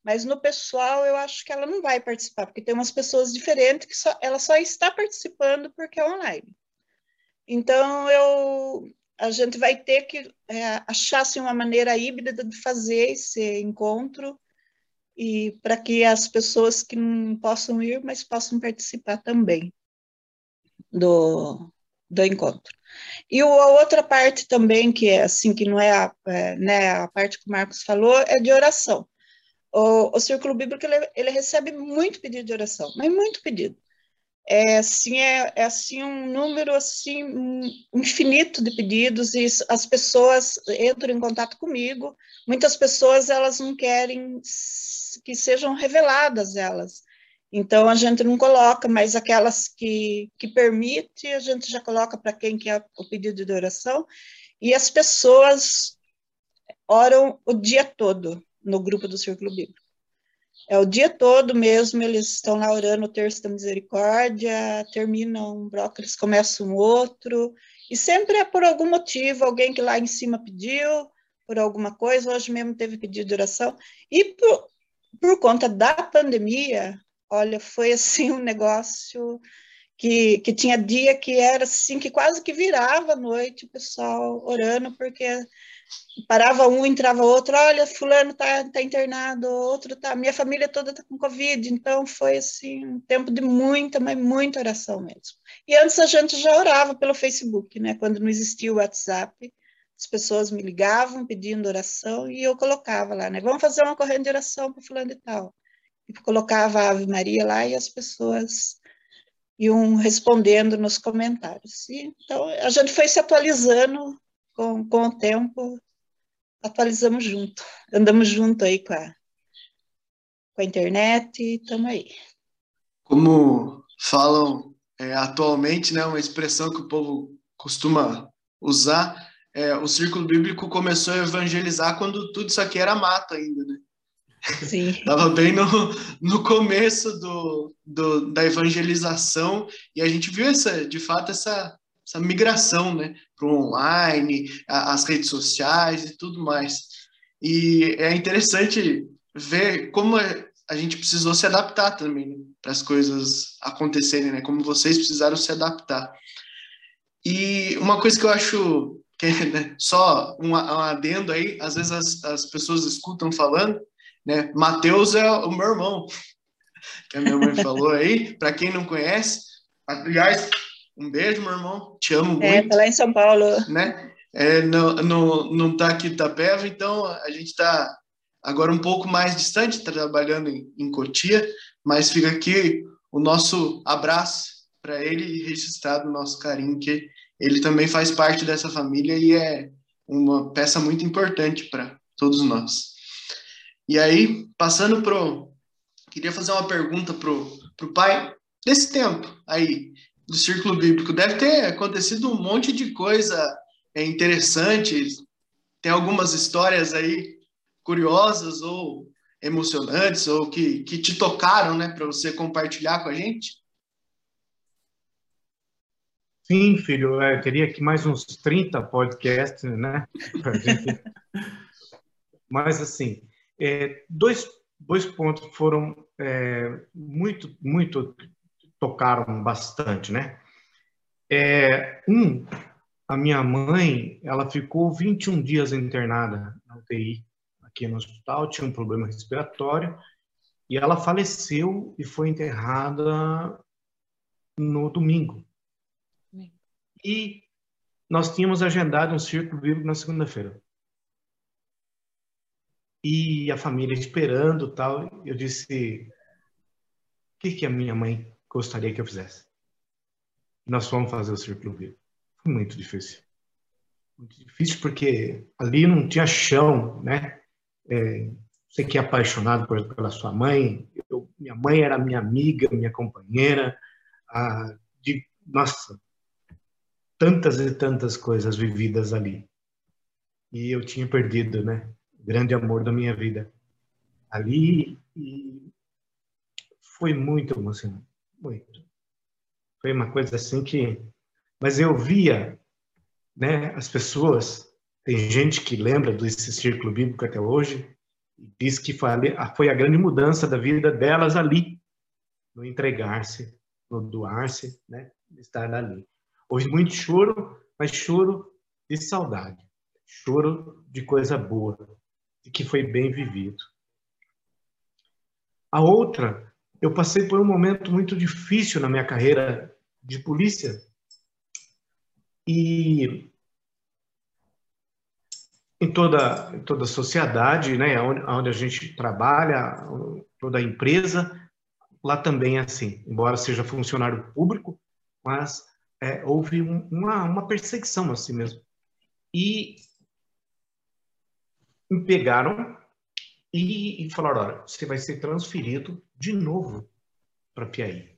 mas no pessoal eu acho que ela não vai participar, porque tem umas pessoas diferentes que só, ela só está participando porque é online. Então eu, a gente vai ter que é, achar assim, uma maneira híbrida de fazer esse encontro e para que as pessoas que não possam ir, mas possam participar também do, do encontro. E a outra parte também, que é assim, que não é a, é, né, a parte que o Marcos falou, é de oração. O, o Círculo Bíblico, ele, ele recebe muito pedido de oração, mas muito pedido é assim é, é, assim um número assim infinito de pedidos e as pessoas entram em contato comigo. Muitas pessoas elas não querem que sejam reveladas elas. Então a gente não coloca mas aquelas que que permite a gente já coloca para quem quer o pedido de oração. E as pessoas oram o dia todo no grupo do Círculo Bíblico é o dia todo mesmo, eles estão lá orando o terço da misericórdia, terminam um brócolis, começam outro, e sempre é por algum motivo, alguém que lá em cima pediu, por alguma coisa, hoje mesmo teve pedido de oração, e por, por conta da pandemia, olha, foi assim <laughs> um negócio que, que tinha dia que era assim, que quase que virava a noite o pessoal orando, porque parava um, entrava outro, olha, fulano tá, tá internado, outro tá, minha família toda tá com Covid, então foi assim, um tempo de muita, mas muita oração mesmo. E antes a gente já orava pelo Facebook, né, quando não existia o WhatsApp, as pessoas me ligavam pedindo oração e eu colocava lá, né, vamos fazer uma corrente de oração para fulano e tal. E colocava a Ave Maria lá e as pessoas iam respondendo nos comentários. E, então, a gente foi se atualizando com, com o tempo, atualizamos junto, andamos junto aí com a, com a internet e estamos aí. Como falam é, atualmente, né, uma expressão que o povo costuma usar, é, o círculo bíblico começou a evangelizar quando tudo isso aqui era mato ainda, né? Sim. <laughs> Estava bem no, no começo do, do, da evangelização e a gente viu essa, de fato essa essa migração, né, para o online, a, as redes sociais e tudo mais. E é interessante ver como a gente precisou se adaptar também né, para as coisas acontecerem, né, como vocês precisaram se adaptar. E uma coisa que eu acho que é <laughs> né, só um, um adendo aí, às vezes as, as pessoas escutam falando, né, Mateus é o meu irmão, <laughs> que a minha mãe falou aí, para quem não conhece, aliás, um beijo, meu irmão. Te amo é, muito. É, tá lá em São Paulo. Né? É, não, não, não tá aqui em Itapeva, então a gente está agora um pouco mais distante, trabalhando em, em Cotia, mas fica aqui o nosso abraço para ele e registrado o nosso carinho, que ele também faz parte dessa família e é uma peça muito importante para todos nós. E aí, passando pro. Queria fazer uma pergunta pro, pro pai desse tempo aí, do círculo bíblico. Deve ter acontecido um monte de coisa é, interessante. Tem algumas histórias aí curiosas ou emocionantes ou que, que te tocaram, né, para você compartilhar com a gente? Sim, filho, eu teria aqui mais uns 30 podcasts, né? Gente... <laughs> Mas, assim, é, dois, dois pontos foram é, muito, muito tocaram bastante, né? É, um, a minha mãe, ela ficou 21 dias internada na UTI aqui no hospital, tinha um problema respiratório e ela faleceu e foi enterrada no domingo. E nós tínhamos agendado um círculo bíblico na segunda-feira. E a família esperando tal, eu disse: o que, que a minha mãe gostaria que eu fizesse. Nós fomos fazer o círculo vivo. Foi muito difícil. Muito difícil porque ali não tinha chão, né? É, você que é apaixonado por, pela sua mãe, eu, minha mãe era minha amiga, minha companheira, ah, de, nossa, tantas e tantas coisas vividas ali. E eu tinha perdido, né? O grande amor da minha vida ali e foi muito emocionante. Muito. Foi uma coisa assim que. Mas eu via né, as pessoas. Tem gente que lembra desse círculo bíblico até hoje e diz que foi a grande mudança da vida delas ali, no entregar-se, no doar-se, né, estar ali. Hoje muito choro, mas choro de saudade, choro de coisa boa, de que foi bem vivido. A outra eu passei por um momento muito difícil na minha carreira de polícia. E em toda, em toda a sociedade, né, onde, onde a gente trabalha, toda a empresa, lá também é assim. Embora seja funcionário público, mas é, houve um, uma, uma perseguição assim mesmo. E me pegaram e, e falaram: olha, você vai ser transferido de novo para Piaí,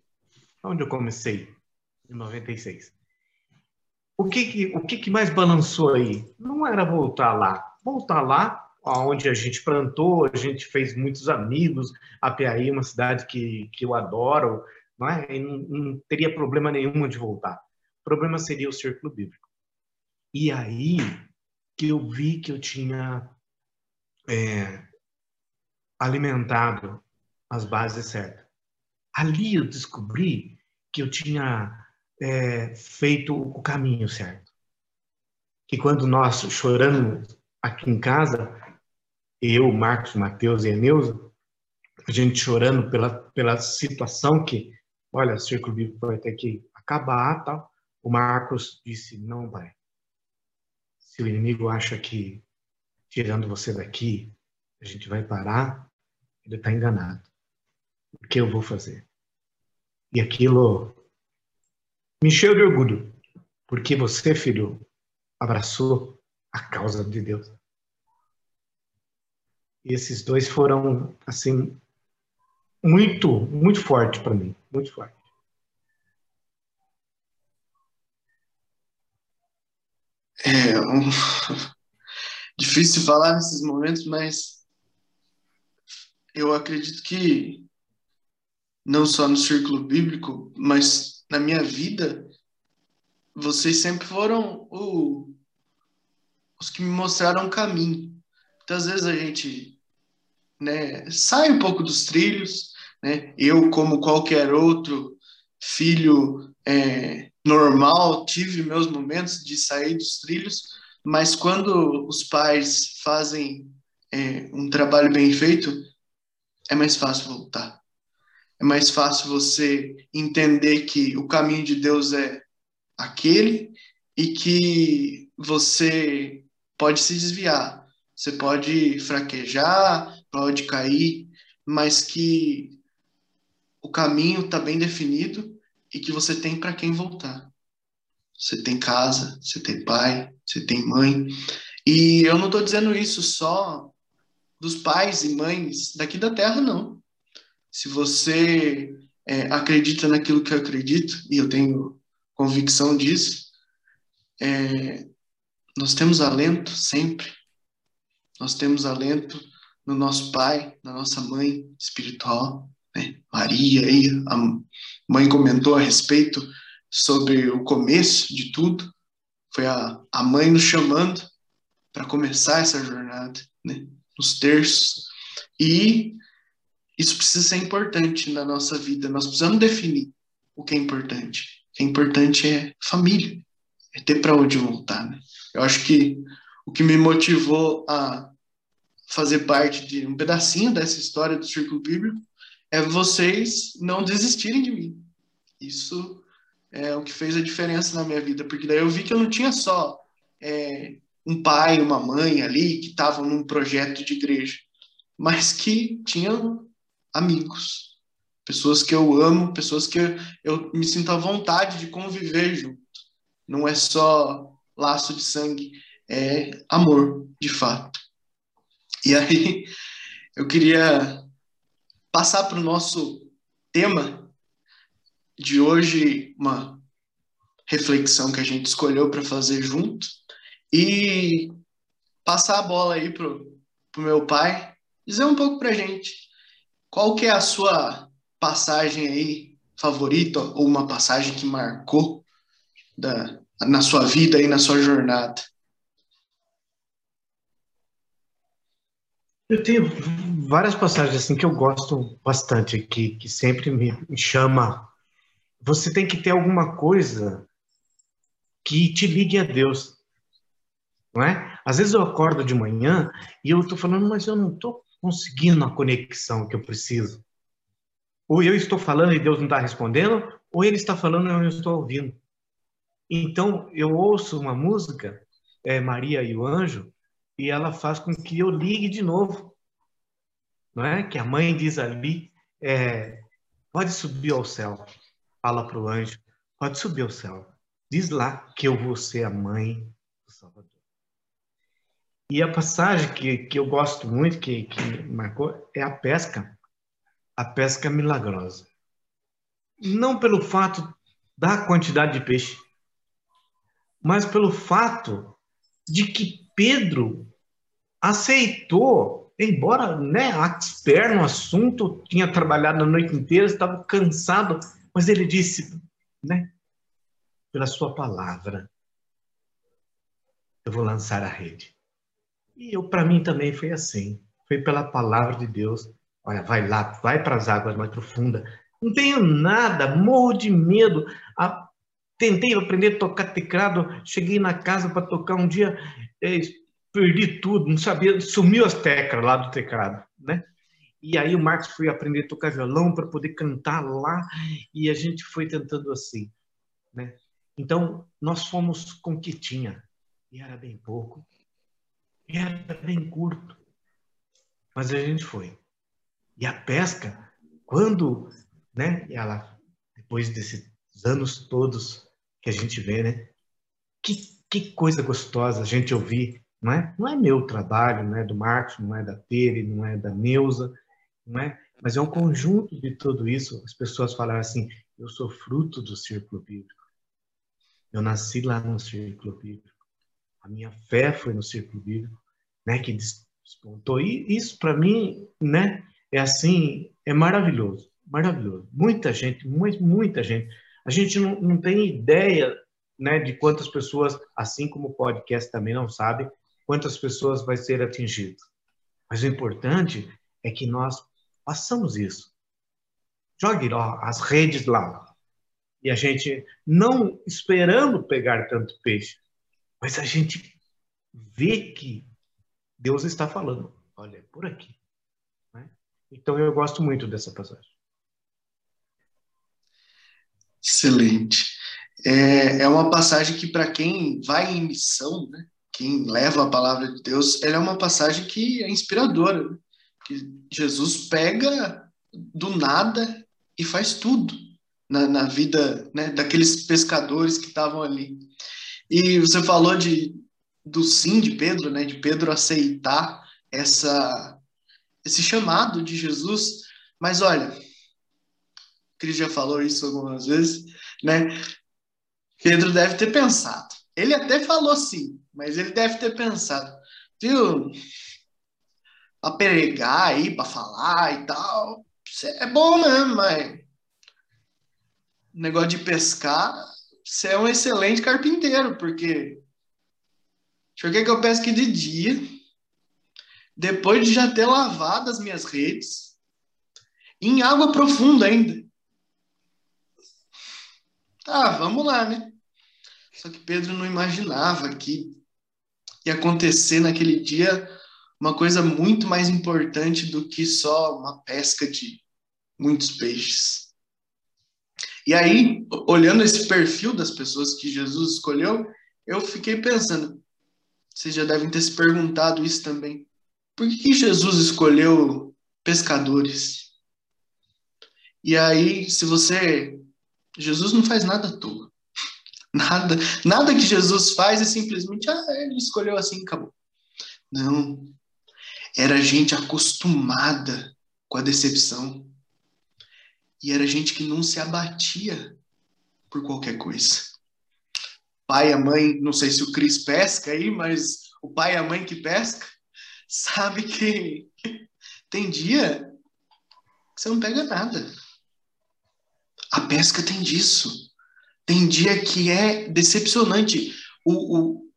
onde eu comecei, em 96. O que, o que, que mais balançou aí? Não era voltar lá. Voltar lá, onde a gente plantou, a gente fez muitos amigos, a Piaí é uma cidade que, que eu adoro, não, é? não, não teria problema nenhum de voltar. O problema seria o círculo bíblico. E aí que eu vi que eu tinha é, alimentado as bases certas. Ali eu descobri que eu tinha é, feito o caminho certo. Que quando nós choramos aqui em casa, eu, Marcos, Mateus e Eneusa, a gente chorando pela, pela situação que, olha, o círculo bíblico vai ter que acabar, tal. O Marcos disse, não vai. Se o inimigo acha que tirando você daqui, a gente vai parar, ele está enganado. O que eu vou fazer? E aquilo me encheu de orgulho, porque você, filho, abraçou a causa de Deus. E esses dois foram, assim, muito, muito forte para mim, muito forte. É um... <laughs> difícil falar nesses momentos, mas eu acredito que não só no círculo bíblico, mas na minha vida, vocês sempre foram o, os que me mostraram o caminho. Muitas vezes a gente né, sai um pouco dos trilhos, né? Eu, como qualquer outro filho é, normal, tive meus momentos de sair dos trilhos, mas quando os pais fazem é, um trabalho bem feito, é mais fácil voltar. É mais fácil você entender que o caminho de Deus é aquele e que você pode se desviar, você pode fraquejar, pode cair, mas que o caminho está bem definido e que você tem para quem voltar. Você tem casa, você tem pai, você tem mãe. E eu não estou dizendo isso só dos pais e mães daqui da terra, não. Se você é, acredita naquilo que eu acredito, e eu tenho convicção disso, é, nós temos alento sempre. Nós temos alento no nosso pai, na nossa mãe espiritual, né? Maria, aí, a mãe comentou a respeito sobre o começo de tudo. Foi a, a mãe nos chamando para começar essa jornada, né? nos terços. E isso precisa ser importante na nossa vida. Nós precisamos definir o que é importante. O que é importante é família, é ter para onde voltar. Né? Eu acho que o que me motivou a fazer parte de um pedacinho dessa história do Círculo Bíblico é vocês não desistirem de mim. Isso é o que fez a diferença na minha vida, porque daí eu vi que eu não tinha só é, um pai, uma mãe ali que estavam num projeto de igreja, mas que tinham amigos, pessoas que eu amo, pessoas que eu, me sinto à vontade de conviver junto. Não é só laço de sangue, é amor, de fato. E aí eu queria passar para o nosso tema de hoje, uma reflexão que a gente escolheu para fazer junto e passar a bola aí pro, pro meu pai, dizer um pouco para gente qual que é a sua passagem aí favorita ou uma passagem que marcou da, na sua vida e na sua jornada. Eu tenho várias passagens assim que eu gosto bastante, que, que sempre me chama. Você tem que ter alguma coisa que te ligue a Deus, não é? Às vezes eu acordo de manhã e eu estou falando, mas eu não estou conseguindo a conexão que eu preciso. Ou eu estou falando e Deus não está respondendo, ou Ele está falando e eu não estou ouvindo. Então eu ouço uma música, é Maria e o Anjo, e ela faz com que eu ligue de novo. Não é? Que a mãe diz ali, é, pode subir ao céu. Fala para o anjo, pode subir ao céu. Diz lá que eu vou ser a mãe. E a passagem que, que eu gosto muito, que, que marcou, é a pesca. A pesca milagrosa. Não pelo fato da quantidade de peixe, mas pelo fato de que Pedro aceitou, embora né, expert no assunto, tinha trabalhado a noite inteira, estava cansado, mas ele disse, né, pela sua palavra, eu vou lançar a rede. E eu, para mim também foi assim, foi pela palavra de Deus. Olha, vai lá, vai para as águas mais profundas. Não tenho nada, morro de medo. A Tentei aprender a tocar teclado, cheguei na casa para tocar um dia, é, perdi tudo, não sabia, sumiu as teclas lá do teclado, né? E aí o Marcos foi aprender a tocar violão para poder cantar lá e a gente foi tentando assim, né? Então nós fomos com o que tinha e era bem pouco, era bem curto, mas a gente foi. E a pesca, quando, né? Ela depois desses anos todos que a gente vê, né? Que, que coisa gostosa a gente ouvir, não é? Não é meu trabalho, não é do Marcos, não é da Tere, não é da Neuza, não é? Mas é um conjunto de tudo isso. As pessoas falaram assim: eu sou fruto do círculo bíblico. Eu nasci lá no círculo bíblico. A minha fé foi no círculo bíblico, né? Que despontou. E isso para mim, né? É assim, é maravilhoso, maravilhoso. Muita gente, muita, muita gente a gente não, não tem ideia né, de quantas pessoas, assim como o podcast também não sabe, quantas pessoas vai ser atingido. Mas o importante é que nós façamos isso. Jogue ó, as redes lá. E a gente não esperando pegar tanto peixe, mas a gente vê que Deus está falando. Olha, é por aqui. Né? Então eu gosto muito dessa passagem. Excelente. É, é uma passagem que, para quem vai em missão, né, quem leva a palavra de Deus, ela é uma passagem que é inspiradora. Né? Que Jesus pega do nada e faz tudo na, na vida né, daqueles pescadores que estavam ali. E você falou de, do sim de Pedro, né, de Pedro aceitar essa, esse chamado de Jesus, mas olha, Cris já falou isso algumas vezes, né? Pedro deve ter pensado. Ele até falou sim, mas ele deve ter pensado, viu? Para pregar aí, para falar e tal, é bom mesmo, mas negócio de pescar, você é um excelente carpinteiro, porque ver que eu pesque de dia, depois de já ter lavado as minhas redes, em água profunda ainda. Tá, vamos lá, né? Só que Pedro não imaginava que ia acontecer naquele dia uma coisa muito mais importante do que só uma pesca de muitos peixes. E aí, olhando esse perfil das pessoas que Jesus escolheu, eu fiquei pensando, vocês já devem ter se perguntado isso também. Por que Jesus escolheu pescadores? E aí, se você Jesus não faz nada à toa. <laughs> Nada, nada que Jesus faz é simplesmente, ah, ele escolheu assim, acabou. Não. Era gente acostumada com a decepção. E era gente que não se abatia por qualquer coisa. Pai e a mãe, não sei se o Cris pesca aí, mas o pai e a mãe que pesca <laughs> sabe que tem dia que você não pega nada. A pesca tem disso. Tem dia que é decepcionante. O, o,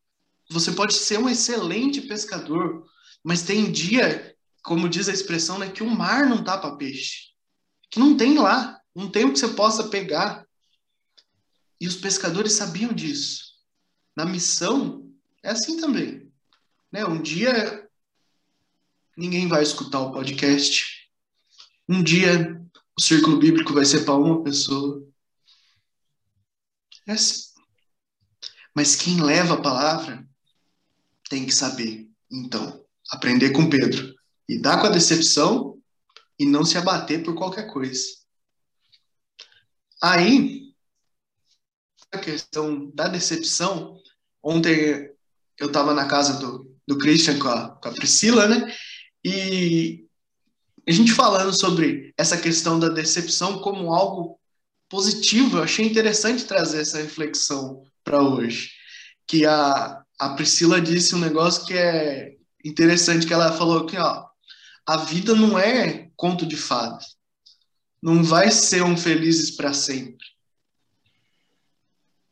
você pode ser um excelente pescador, mas tem dia, como diz a expressão, né, que o mar não tapa peixe. Que não tem lá. Não tem o que você possa pegar. E os pescadores sabiam disso. Na missão, é assim também. Né? Um dia ninguém vai escutar o podcast. Um dia o círculo bíblico vai ser para uma pessoa. É assim. Mas quem leva a palavra tem que saber, então, aprender com Pedro, e dar com a decepção e não se abater por qualquer coisa. Aí, a questão da decepção, ontem eu estava na casa do, do Christian com a, com a Priscila, né? E a gente falando sobre essa questão da decepção como algo positivo, eu achei interessante trazer essa reflexão para hoje. Que a, a Priscila disse um negócio que é interessante, que ela falou que ó, a vida não é conto de fadas. Não vai ser um felizes para sempre.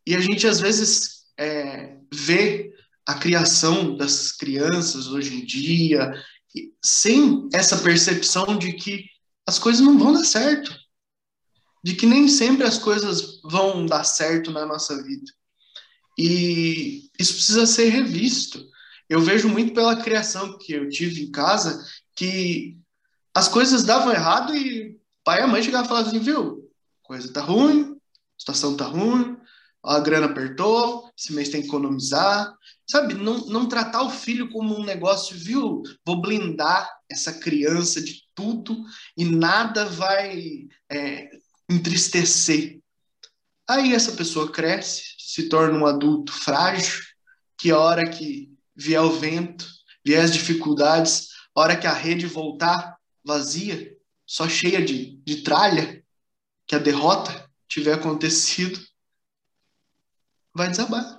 E a gente às vezes é, vê a criação das crianças hoje em dia sem essa percepção de que as coisas não vão dar certo, de que nem sempre as coisas vão dar certo na nossa vida. E isso precisa ser revisto. Eu vejo muito pela criação que eu tive em casa que as coisas davam errado e pai e a mãe chegavam e falavam assim, viu, coisa tá ruim, situação tá ruim, a grana apertou, esse mês tem que economizar, sabe? Não, não tratar o filho como um negócio, viu? Vou blindar essa criança de tudo e nada vai é, entristecer. Aí essa pessoa cresce, se torna um adulto frágil, que a hora que vier o vento, vier as dificuldades, hora que a rede voltar vazia, só cheia de, de tralha, que a derrota tiver acontecido, vai desabar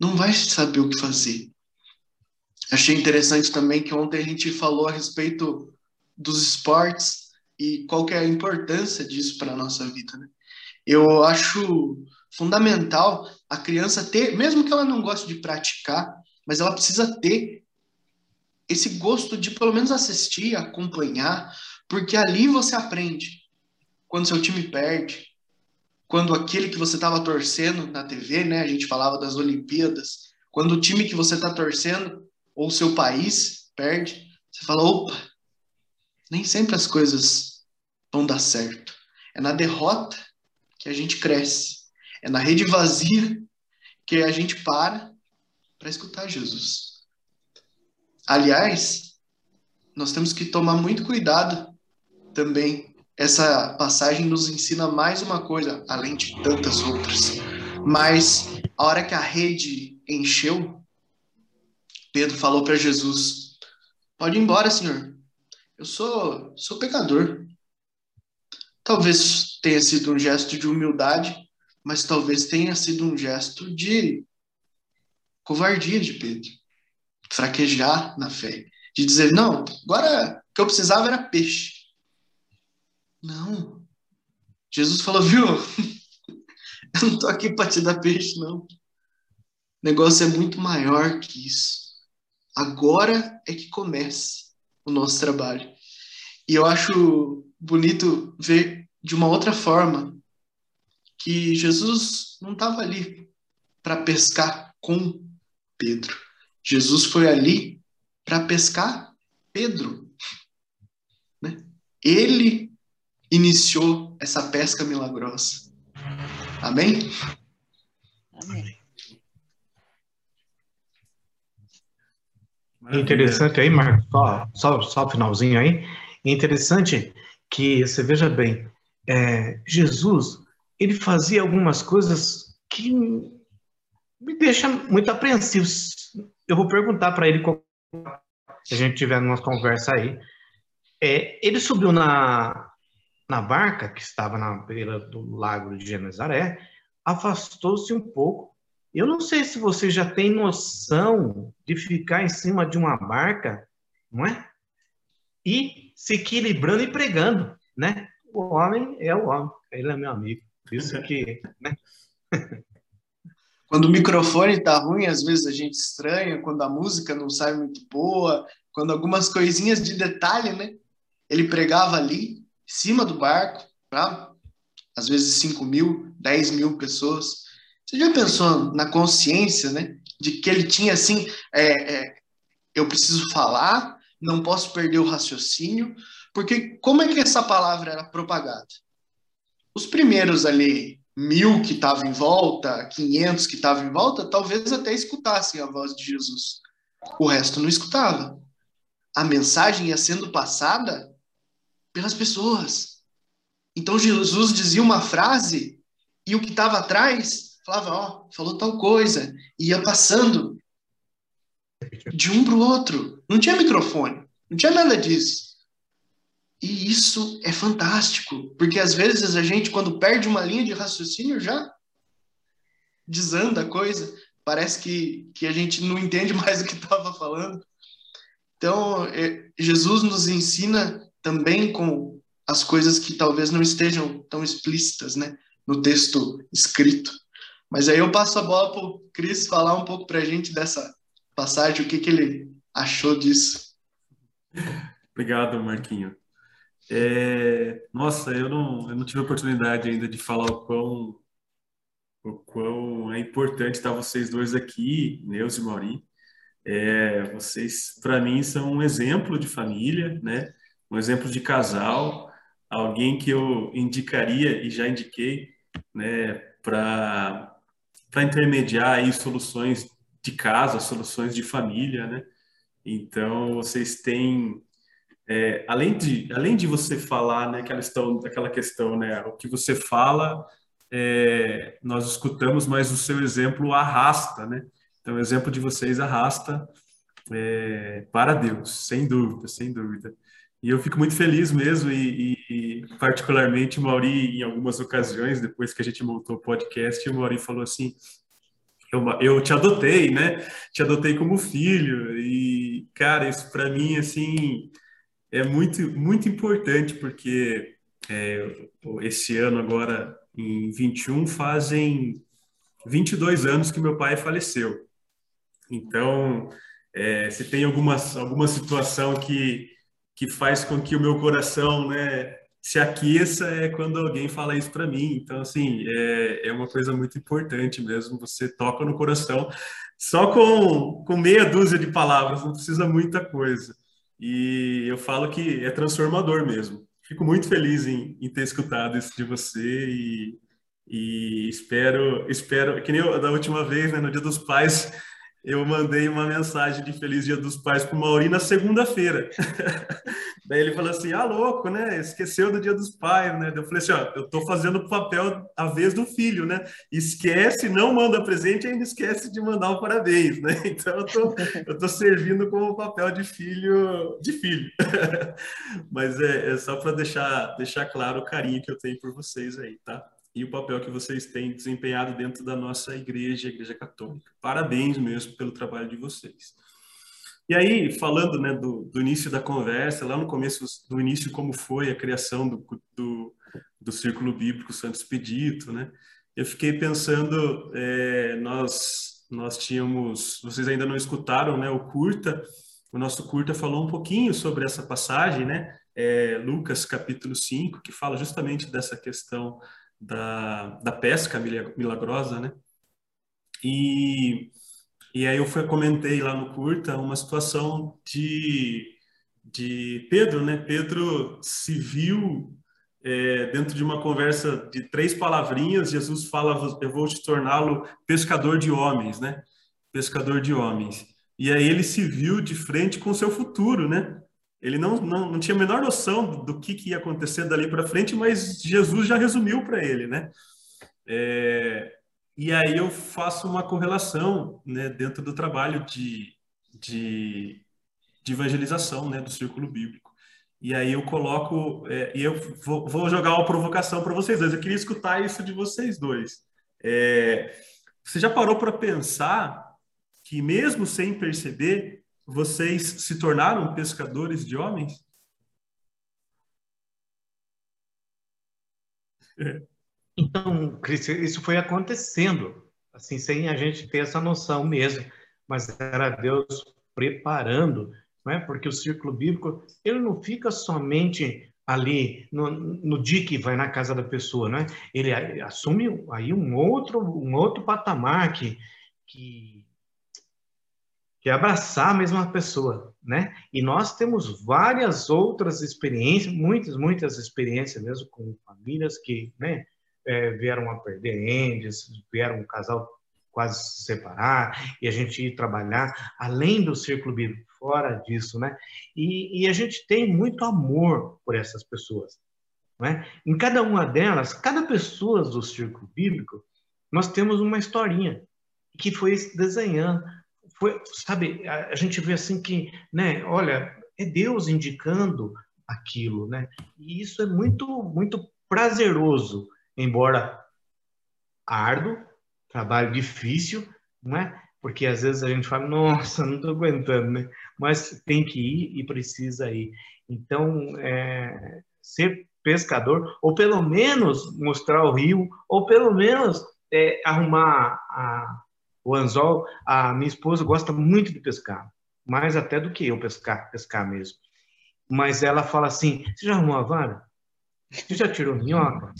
não vai saber o que fazer. Achei interessante também que ontem a gente falou a respeito dos esportes e qual que é a importância disso para a nossa vida. Né? Eu acho fundamental a criança ter, mesmo que ela não goste de praticar, mas ela precisa ter esse gosto de pelo menos assistir, acompanhar, porque ali você aprende. Quando seu time perde, quando aquele que você estava torcendo na TV, né, a gente falava das Olimpíadas, quando o time que você está torcendo ou seu país perde, você fala, opa, nem sempre as coisas vão dar certo. É na derrota que a gente cresce. É na rede vazia que a gente para para escutar Jesus. Aliás, nós temos que tomar muito cuidado também. Essa passagem nos ensina mais uma coisa, além de tantas outras. Mas a hora que a rede encheu, Pedro falou para Jesus: Pode ir embora, Senhor. Eu sou, sou pecador. Talvez tenha sido um gesto de humildade, mas talvez tenha sido um gesto de covardia de Pedro. Fraquejar na fé. De dizer, não, agora o que eu precisava era peixe. Não. Jesus falou, viu? <laughs> Eu não tô aqui para te dar peixe, não. O negócio é muito maior que isso. Agora é que começa o nosso trabalho. E eu acho bonito ver de uma outra forma que Jesus não estava ali para pescar com Pedro. Jesus foi ali para pescar Pedro. Né? Ele iniciou essa pesca milagrosa. Amém? Amém. Interessante aí, Marcos, só, só, só o finalzinho aí. Interessante que você veja bem, é, Jesus ele fazia algumas coisas que me deixa muito apreensivo. Eu vou perguntar para ele se a gente tiver uma conversa aí. É, ele subiu na, na barca que estava na beira do lago de Genezaré, afastou-se um pouco. Eu não sei se você já tem noção de ficar em cima de uma barca, não é? E se equilibrando e pregando, né? O homem é o homem, ele é meu amigo. Isso que, né? <laughs> Quando o microfone está ruim, às vezes a gente estranha, quando a música não sai muito boa, quando algumas coisinhas de detalhe, né? Ele pregava ali, em cima do barco, para às vezes 5 mil, 10 mil pessoas. Você já pensou na consciência, né? De que ele tinha assim, é, é, eu preciso falar, não posso perder o raciocínio, porque como é que essa palavra era propagada? Os primeiros ali, mil que estavam em volta, 500 que estavam em volta, talvez até escutassem a voz de Jesus. O resto não escutava. A mensagem ia sendo passada pelas pessoas. Então Jesus dizia uma frase e o que estava atrás falava, ó, oh, falou tal coisa, e ia passando de um para o outro. Não tinha microfone, não tinha nada disso. E isso é fantástico, porque às vezes a gente, quando perde uma linha de raciocínio, já desanda a coisa. Parece que, que a gente não entende <laughs> mais o que estava falando. Então, é, Jesus nos ensina também com as coisas que talvez não estejam tão explícitas né, no texto escrito. Mas aí eu passo a bola para o Cris falar um pouco para a gente dessa passagem, o que, que ele achou disso. Obrigado, Marquinho. É, nossa, eu não, eu não tive a oportunidade ainda de falar o quão, o quão é importante estar vocês dois aqui, Neus e Mauri. É, vocês, para mim, são um exemplo de família, né? um exemplo de casal, alguém que eu indicaria e já indiquei né, para intermediar aí soluções de casa, soluções de família. Né? Então, vocês têm é, além, de, além de você falar, né, aquela questão, aquela questão, né, o que você fala, é, nós escutamos, mas o seu exemplo arrasta, né? Então, o exemplo de vocês arrasta é, para Deus, sem dúvida, sem dúvida. E eu fico muito feliz mesmo, e, e, e particularmente o Mauri, em algumas ocasiões, depois que a gente montou o podcast, o Mauri falou assim, eu, eu te adotei, né? Te adotei como filho, e, cara, isso para mim, assim, é muito, muito importante, porque é, esse ano agora, em 21, fazem 22 anos que meu pai faleceu. Então, é, se tem alguma, alguma situação que, que faz com que o meu coração né, se aqueça, é quando alguém fala isso para mim. Então, assim, é, é uma coisa muito importante mesmo. Você toca no coração só com, com meia dúzia de palavras, não precisa muita coisa. E eu falo que é transformador mesmo. Fico muito feliz em, em ter escutado isso de você e, e espero, espero, que nem eu, da última vez, né, no Dia dos Pais, eu mandei uma mensagem de Feliz Dia dos Pais para o Mauri na segunda-feira. <laughs> Daí ele falou assim: ah, louco, né? Esqueceu do Dia dos Pais, né? Eu falei assim: ó, eu estou fazendo o papel a vez do filho, né? Esquece, não manda presente ainda esquece de mandar um parabéns, né? <laughs> Então eu tô, tô servindo como papel de filho, de filho. <laughs> Mas é, é só para deixar, deixar claro o carinho que eu tenho por vocês aí, tá? E o papel que vocês têm desempenhado dentro da nossa igreja, a Igreja Católica. Parabéns mesmo pelo trabalho de vocês. E aí, falando né, do, do início da conversa, lá no começo do início, como foi a criação do, do, do Círculo Bíblico Santo Expedito, né? Eu fiquei pensando, é, nós, nós tínhamos, vocês ainda não escutaram, né, o Curta, o nosso Curta falou um pouquinho sobre essa passagem, né? É, Lucas capítulo 5, que fala justamente dessa questão da, da pesca milagrosa, né? E, e aí eu fui, comentei lá no curta uma situação de, de Pedro, né? Pedro se viu é, dentro de uma conversa de três palavrinhas, Jesus fala, eu vou te torná-lo pescador de homens, né? Pescador de homens. E aí ele se viu de frente com o seu futuro, né? Ele não, não, não tinha a menor noção do que, que ia acontecer dali para frente, mas Jesus já resumiu para ele, né? É, e aí eu faço uma correlação né, dentro do trabalho de, de, de evangelização né, do círculo bíblico. E aí eu coloco, é, e eu vou, vou, jogar uma provocação para vocês dois. Eu queria escutar isso de vocês dois. É, você já parou para pensar que mesmo sem perceber, vocês se tornaram pescadores de homens? Então, Cristian, isso foi acontecendo, assim, sem a gente ter essa noção mesmo, mas era Deus preparando, não é? Porque o círculo bíblico, ele não fica somente ali no, no dia que vai na casa da pessoa, não é? Ele assume aí um outro, um outro patamar que, que que é abraçar a mesma pessoa, né? E nós temos várias outras experiências, muitas, muitas experiências mesmo com famílias que, né, é, vieram a perder entes, vieram um casal quase se separar, e a gente ir trabalhar além do círculo bíblico, fora disso, né? E, e a gente tem muito amor por essas pessoas, né? Em cada uma delas, cada pessoa do círculo bíblico, nós temos uma historinha que foi desenhando foi, sabe, a, a, gente vê assim que, né, olha, é Deus indicando aquilo, né? E isso é muito, muito prazeroso, embora árduo, trabalho difícil, não é? Porque às vezes a gente fala, nossa, não estou aguentando, né? Mas tem que ir e precisa ir. Então, é, ser pescador, ou pelo menos mostrar o rio, ou pelo menos é, arrumar a, o anzol, a minha esposa gosta muito de pescar, mais até do que eu pescar, pescar mesmo. Mas ela fala assim: você já arrumou a vara? Você já tirou minhoca?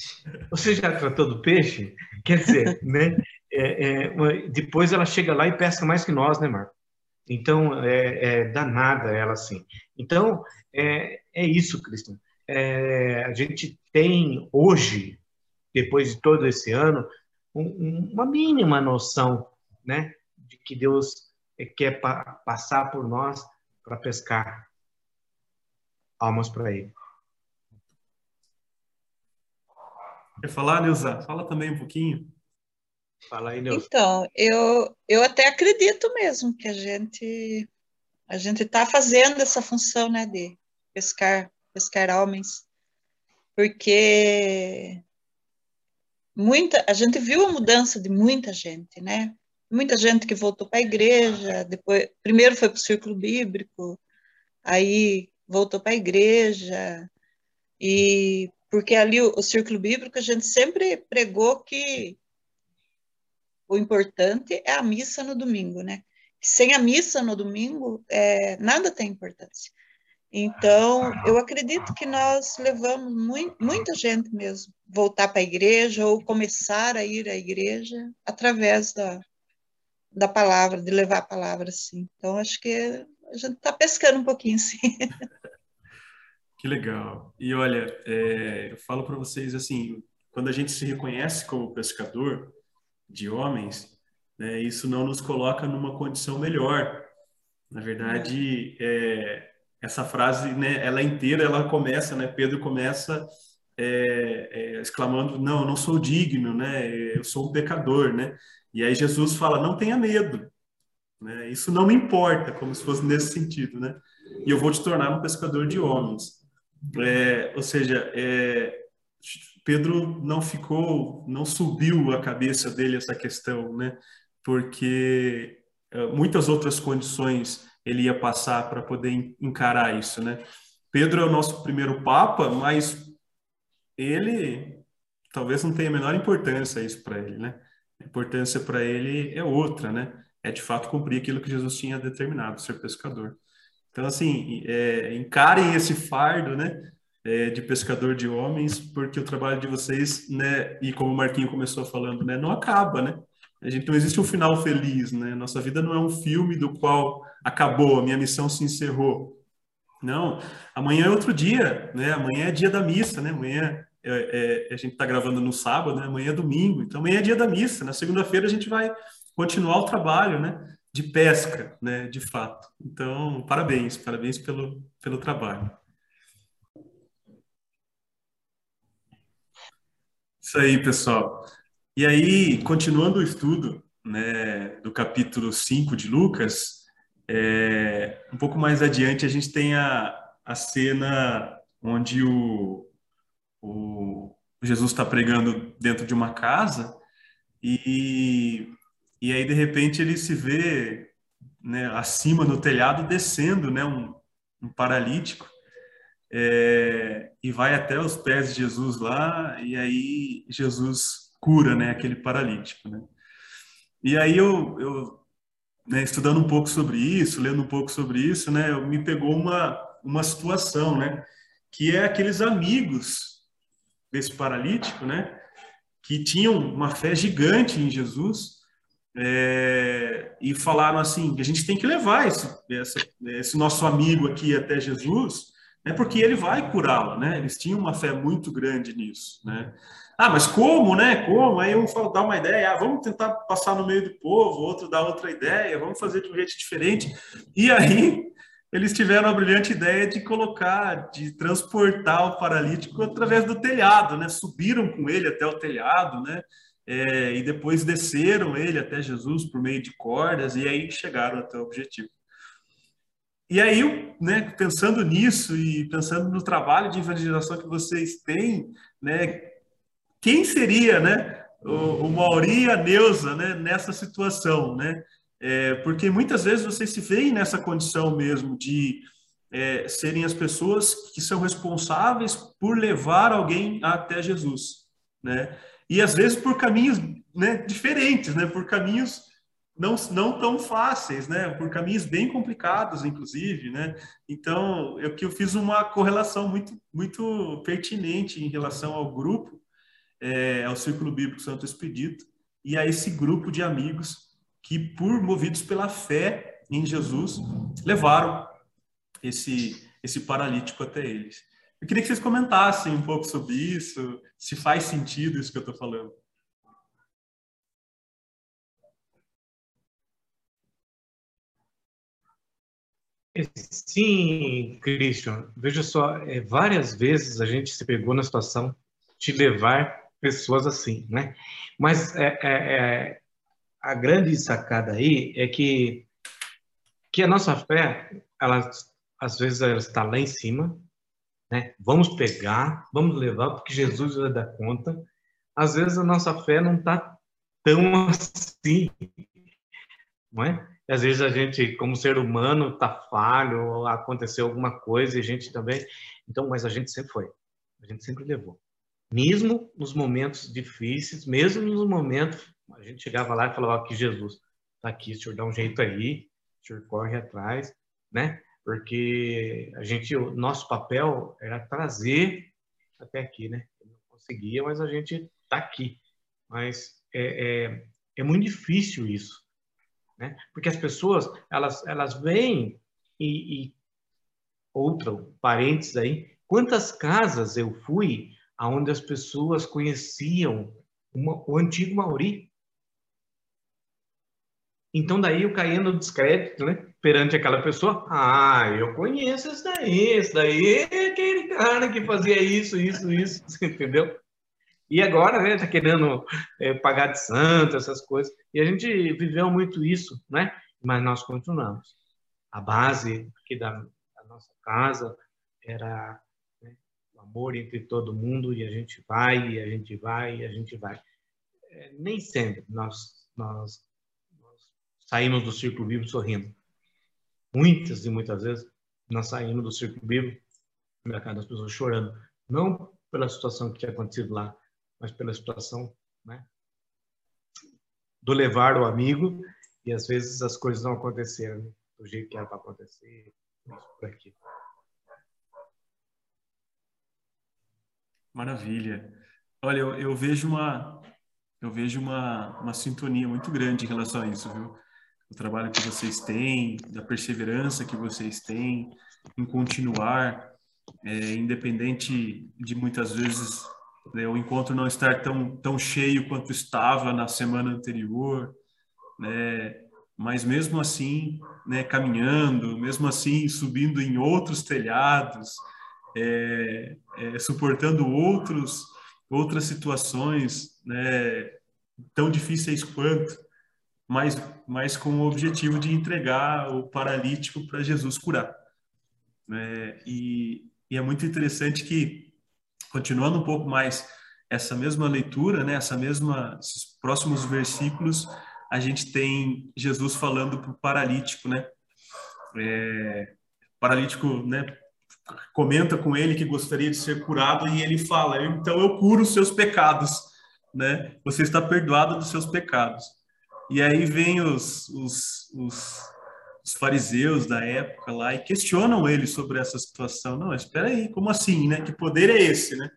Você já tratou do peixe? <laughs> Quer dizer, né? É, é, depois ela chega lá e pesca mais que nós, né, Marco? Então, é, é danada ela assim. Então, é, é isso, Cristian. É, a gente tem hoje, depois de todo esse ano, um, uma mínima noção né, de que Deus quer pa passar por nós para pescar almas para Ele. Quer falar, Neuza? Fala também um pouquinho. Fala aí, Neuza. Então, eu, eu até acredito mesmo que a gente a gente está fazendo essa função, né, de pescar, pescar homens, porque muita, a gente viu a mudança de muita gente, né? Muita gente que voltou para a igreja, depois, primeiro foi para o círculo bíblico, aí voltou para a igreja, e porque ali o, o, círculo bíblico a gente sempre pregou que o importante é a missa no domingo, né? Sem a missa no domingo, é, nada tem importância. Então, eu acredito que nós levamos muito, muita gente mesmo voltar para a igreja ou começar a ir à igreja através da, da palavra, de levar a palavra, sim. Então, acho que a gente está pescando um pouquinho, sim. <laughs> Que legal. E olha, é, eu falo para vocês assim, quando a gente se reconhece como pescador de homens, né, isso não nos coloca numa condição melhor. Na verdade, é, essa frase, né, ela inteira, ela começa, né, Pedro começa é, é, exclamando, não, eu não sou digno, né, eu sou um pecador, né, e aí Jesus fala, não tenha medo, né, isso não me importa, como se fosse nesse sentido, né, e eu vou te tornar um pescador de homens. É, ou seja, é, Pedro não ficou, não subiu a cabeça dele essa questão, né, porque é, muitas outras condições ele ia passar para poder encarar isso, né? Pedro é o nosso primeiro papa, mas ele talvez não tenha a menor importância isso para ele, né? A importância para ele é outra, né? É de fato cumprir aquilo que Jesus tinha determinado, ser pescador. Então, assim, é, encarem esse fardo, né? É, de pescador de homens, porque o trabalho de vocês, né? E como o Marquinho começou falando, né? Não acaba, né? A gente não existe um final feliz, né? Nossa vida não é um filme do qual acabou, a minha missão se encerrou. Não, amanhã é outro dia, né? Amanhã é dia da missa, né? Amanhã é, é, a gente está gravando no sábado, né? Amanhã é domingo, então amanhã é dia da missa. Na segunda-feira a gente vai continuar o trabalho, né? De pesca, né? De fato. Então, parabéns, parabéns pelo, pelo trabalho. Isso aí, pessoal. E aí, continuando o estudo né, do capítulo 5 de Lucas, é, um pouco mais adiante a gente tem a, a cena onde o, o Jesus está pregando dentro de uma casa e, e aí, de repente, ele se vê né, acima no telhado descendo né, um, um paralítico é, e vai até os pés de Jesus lá e aí Jesus cura, né, aquele paralítico, né? E aí eu, eu né, estudando um pouco sobre isso, lendo um pouco sobre isso, né, me pegou uma uma situação, né, que é aqueles amigos desse paralítico, né, que tinham uma fé gigante em Jesus é, e falaram assim, a gente tem que levar esse, esse, esse nosso amigo aqui até Jesus, né, porque ele vai curá-lo, né? Eles tinham uma fé muito grande nisso, né? Ah, mas como, né? Como? Aí um fala, dá uma ideia, ah, vamos tentar passar no meio do povo, outro dá outra ideia, vamos fazer de um jeito diferente. E aí eles tiveram a brilhante ideia de colocar, de transportar o paralítico através do telhado, né? Subiram com ele até o telhado, né? É, e depois desceram ele até Jesus por meio de cordas e aí chegaram até o objetivo. E aí, né, pensando nisso e pensando no trabalho de evangelização que vocês têm, né, quem seria, né, o, o Mauri e a Neuza, né, nessa situação, né? É, porque muitas vezes vocês se veem nessa condição mesmo de é, serem as pessoas que são responsáveis por levar alguém até Jesus, né? E às vezes por caminhos né, diferentes, né? Por caminhos não, não tão fáceis, né? Por caminhos bem complicados, inclusive, né? Então, eu que eu fiz uma correlação muito muito pertinente em relação ao grupo é, ao Círculo Bíblico Santo Expedito e a esse grupo de amigos que, por movidos pela fé em Jesus, levaram esse, esse paralítico até eles. Eu queria que vocês comentassem um pouco sobre isso, se faz sentido isso que eu estou falando. Sim, Christian. Veja só, é, várias vezes a gente se pegou na situação de levar pessoas assim, né? Mas é, é, a grande sacada aí é que que a nossa fé, ela às vezes ela está lá em cima, né? Vamos pegar, vamos levar porque Jesus vai dar conta. Às vezes a nossa fé não está tão assim, não é? Às vezes a gente, como ser humano, está falho, aconteceu alguma coisa e a gente também. Então, mas a gente sempre foi, a gente sempre levou mesmo nos momentos difíceis, mesmo nos momentos A gente chegava lá e falava, aqui Jesus, tá aqui, o senhor dá um jeito aí, o senhor corre atrás, né? Porque a gente, o nosso papel era trazer até aqui, né? Não conseguia, mas a gente tá aqui. Mas é, é, é muito difícil isso, né? Porque as pessoas, elas, elas vêm e, e outro parênteses aí, quantas casas eu fui aonde as pessoas conheciam uma, o antigo Mauri. Então daí eu caía no descrédito, né? Perante aquela pessoa, ah, eu conheço esse daí, esse daí é aquele cara que fazia isso, isso, isso, <laughs> entendeu? E agora, né, tá querendo é, pagar de santo, essas coisas. E a gente viveu muito isso, né? Mas nós continuamos. A base aqui da, da nossa casa era amor entre todo mundo e a gente vai, e a gente vai, e a gente vai. É, nem sempre nós, nós saímos do círculo bíblico sorrindo. Muitas e muitas vezes nós saímos do círculo bíblico na cara das pessoas chorando. Não pela situação que tinha acontecido lá, mas pela situação né, do levar o amigo e às vezes as coisas não aconteceram do jeito que era para acontecer, por aqui. Maravilha. Olha, eu, eu vejo uma eu vejo uma, uma sintonia muito grande em relação a isso, viu? O trabalho que vocês têm, da perseverança que vocês têm em continuar, é, independente de muitas vezes né, o encontro não estar tão, tão cheio quanto estava na semana anterior, né? Mas mesmo assim, né, caminhando, mesmo assim subindo em outros telhados, é, é, suportando outros, outras situações né, tão difíceis quanto, mas, mas com o objetivo de entregar o paralítico para Jesus curar. É, e, e, é muito interessante que, continuando um pouco mais essa mesma leitura, né, essa mesma, esses próximos versículos, a gente tem Jesus falando para o paralítico, né? É, paralítico, né, comenta com ele que gostaria de ser curado e ele fala: então eu curo os seus pecados, né? Você está perdoado dos seus pecados. E aí vem os, os, os, os fariseus da época lá e questionam ele sobre essa situação. Não, espera aí, como assim, né? Que poder é esse, né?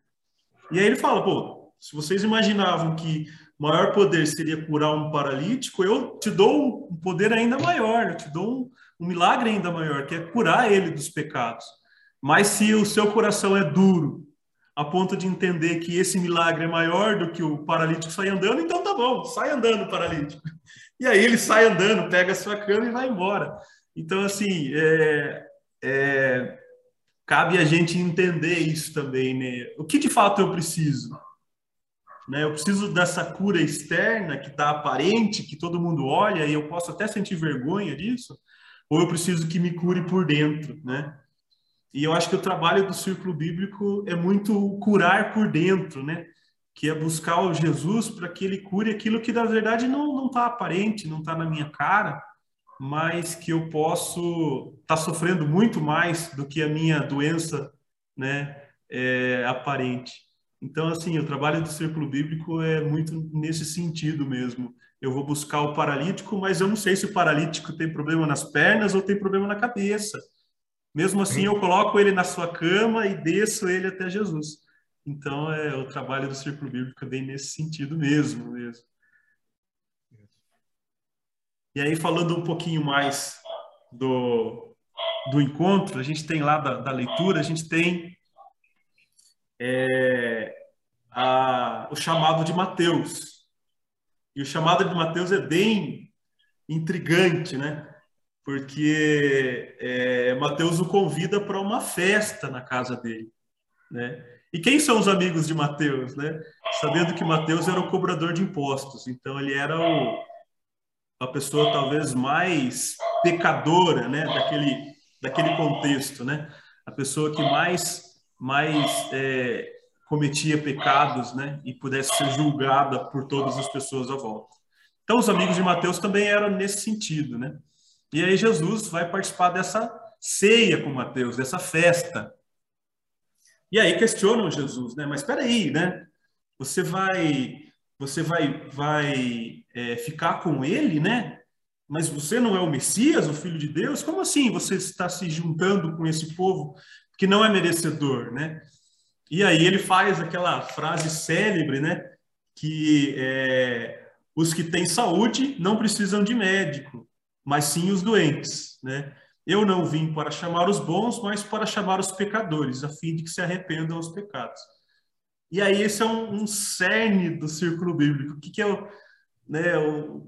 E aí ele fala: pô, se vocês imaginavam que maior poder seria curar um paralítico, eu te dou um poder ainda maior, eu te dou um, um milagre ainda maior, que é curar ele dos pecados. Mas se o seu coração é duro, a ponto de entender que esse milagre é maior do que o paralítico sair andando, então tá bom, sai andando, paralítico. E aí ele sai andando, pega a sua cama e vai embora. Então, assim, é, é, cabe a gente entender isso também, né? O que de fato eu preciso? Né? Eu preciso dessa cura externa que está aparente, que todo mundo olha e eu posso até sentir vergonha disso? Ou eu preciso que me cure por dentro, né? E eu acho que o trabalho do círculo bíblico é muito curar por dentro, né? Que é buscar o Jesus para que ele cure aquilo que na verdade não não está aparente, não está na minha cara, mas que eu posso estar tá sofrendo muito mais do que a minha doença, né? É, aparente. Então, assim, o trabalho do círculo bíblico é muito nesse sentido mesmo. Eu vou buscar o paralítico, mas eu não sei se o paralítico tem problema nas pernas ou tem problema na cabeça. Mesmo assim, eu coloco ele na sua cama e desço ele até Jesus. Então, é o trabalho do círculo bíblico é bem nesse sentido mesmo, mesmo. E aí, falando um pouquinho mais do, do encontro, a gente tem lá da, da leitura, a gente tem é, a, o chamado de Mateus. E o chamado de Mateus é bem intrigante, né? porque é, Mateus o convida para uma festa na casa dele, né? E quem são os amigos de Mateus, né? Sabendo que Mateus era o cobrador de impostos, então ele era o, a pessoa talvez mais pecadora, né? Daquele, daquele contexto, né? A pessoa que mais, mais é, cometia pecados, né? E pudesse ser julgada por todas as pessoas à volta. Então os amigos de Mateus também eram nesse sentido, né? E aí Jesus vai participar dessa ceia com Mateus, dessa festa. E aí questionam Jesus, né? Mas espera aí, né? Você vai você vai, vai é, ficar com ele, né? Mas você não é o Messias, o Filho de Deus? Como assim você está se juntando com esse povo que não é merecedor, né? E aí ele faz aquela frase célebre, né? Que é, os que têm saúde não precisam de médico, mas sim os doentes, né? Eu não vim para chamar os bons, mas para chamar os pecadores, a fim de que se arrependam os pecados. E aí esse é um, um cerne do círculo bíblico. O que, que é né,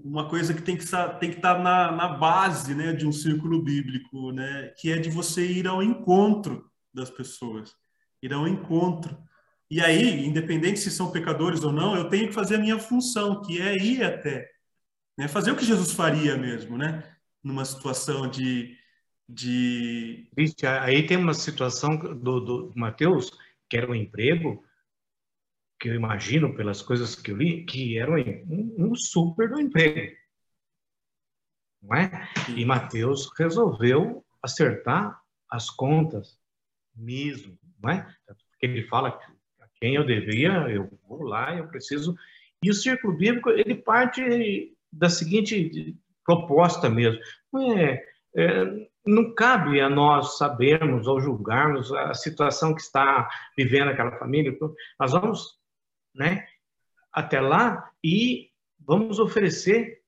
uma coisa que tem que estar, tem que estar na, na base né, de um círculo bíblico, né, que é de você ir ao encontro das pessoas, ir ao encontro. E aí, independente se são pecadores ou não, eu tenho que fazer a minha função, que é ir até, né, fazer o que Jesus faria mesmo, né, numa situação de, de... Vixe, aí tem uma situação do, do Mateus, que era um emprego, que eu imagino pelas coisas que eu li, que era um, um super do emprego. Não é? E Mateus resolveu acertar as contas mesmo, não é? Porque ele fala que a quem eu devia, eu vou lá, eu preciso. E o círculo bíblico, ele parte da seguinte proposta mesmo. Não é, é, não cabe a nós sabermos ou julgarmos a situação que está vivendo aquela família. Nós vamos né, até lá e vamos oferecer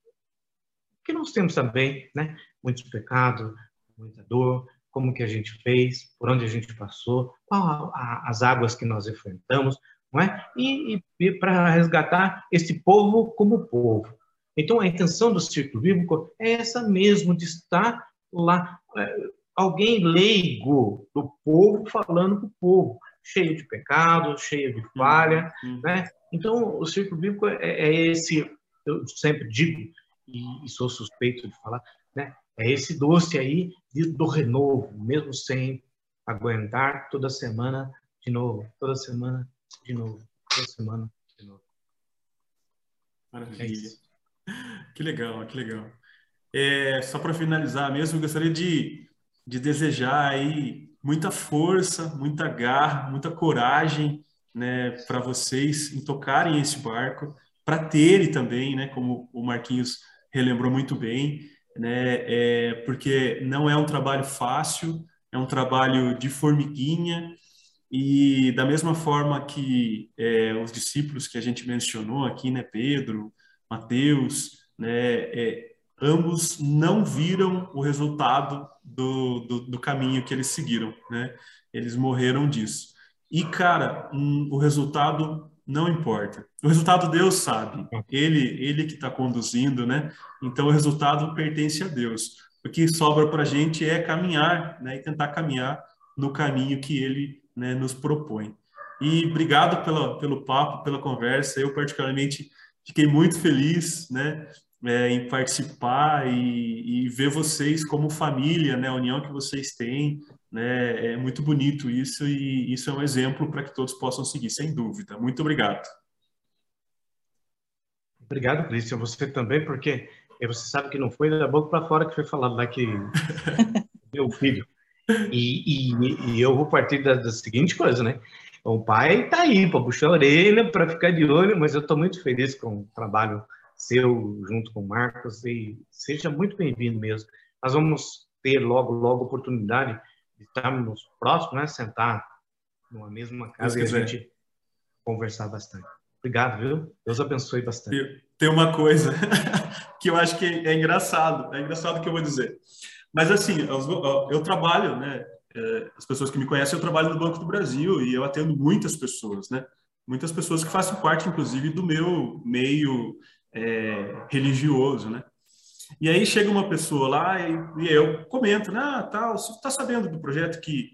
que nós temos também, né, muitos pecados, muita dor, como que a gente fez, por onde a gente passou, qual a, as águas que nós enfrentamos, não é? E, e, e para resgatar esse povo como povo. Então, a intenção do círculo bíblico é essa mesmo, de estar lá, é, alguém leigo do povo falando para o povo, cheio de pecado, cheio de falha, uhum. né? Então, o círculo bíblico é, é, esse, eu sempre digo, e, e, sou suspeito de falar, né? É esse doce aí de, do renovo, mesmo sem aguentar toda semana de novo, toda semana de novo, toda semana de novo. Maravilha. É que legal, que legal. É, só para finalizar mesmo, gostaria de, de desejar aí muita força, muita garra, muita coragem né, para vocês em tocarem esse barco, para terem também, né, como o Marquinhos relembrou muito bem, né, é, porque não é um trabalho fácil, é um trabalho de formiguinha, e da mesma forma que é, os discípulos que a gente mencionou aqui, né, Pedro, Mateus, né, é, ambos não viram o resultado do, do, do, caminho que eles seguiram, né? Eles morreram disso. E, cara, um, o resultado não importa. O resultado Deus sabe. Ele, ele que está conduzindo, né? Então, o resultado pertence a Deus. O que sobra para a gente é caminhar, né? E tentar caminhar no caminho que Ele né, nos propõe. E obrigado pela, pelo papo, pela conversa. Eu, particularmente, fiquei muito feliz, né? É, em participar e, e, ver vocês como família, né, a união que vocês têm, né? É muito bonito isso e isso é um exemplo para que todos possam seguir, sem dúvida. Muito obrigado. Obrigado, Cristian. Você também, porque você sabe que não foi da boca para fora que foi falado lá que <laughs> meu filho. E, e, e, eu vou partir da, da seguinte coisa, né? O pai está aí para puxar a orelha, para ficar de olho, mas eu estou muito feliz com o trabalho seu junto com o Marcos e seja muito bem-vindo mesmo. Nós vamos ter logo, logo oportunidade estarmos próximos, né? Sentar numa mesma casa e a gente conversar bastante. Obrigado, viu? Deus abençoe bastante. Tem uma coisa <laughs> que eu acho que é engraçado, é engraçado que eu vou dizer. Mas assim, eu, eu trabalho, né? É, as pessoas que me conhecem, eu trabalho no Banco do Brasil e eu atendo muitas pessoas, né? Muitas pessoas que fazem parte, inclusive, do meu meio é, religioso, né? E aí chega uma pessoa lá e, e eu comento, né, ah, tal, você está sabendo do projeto que,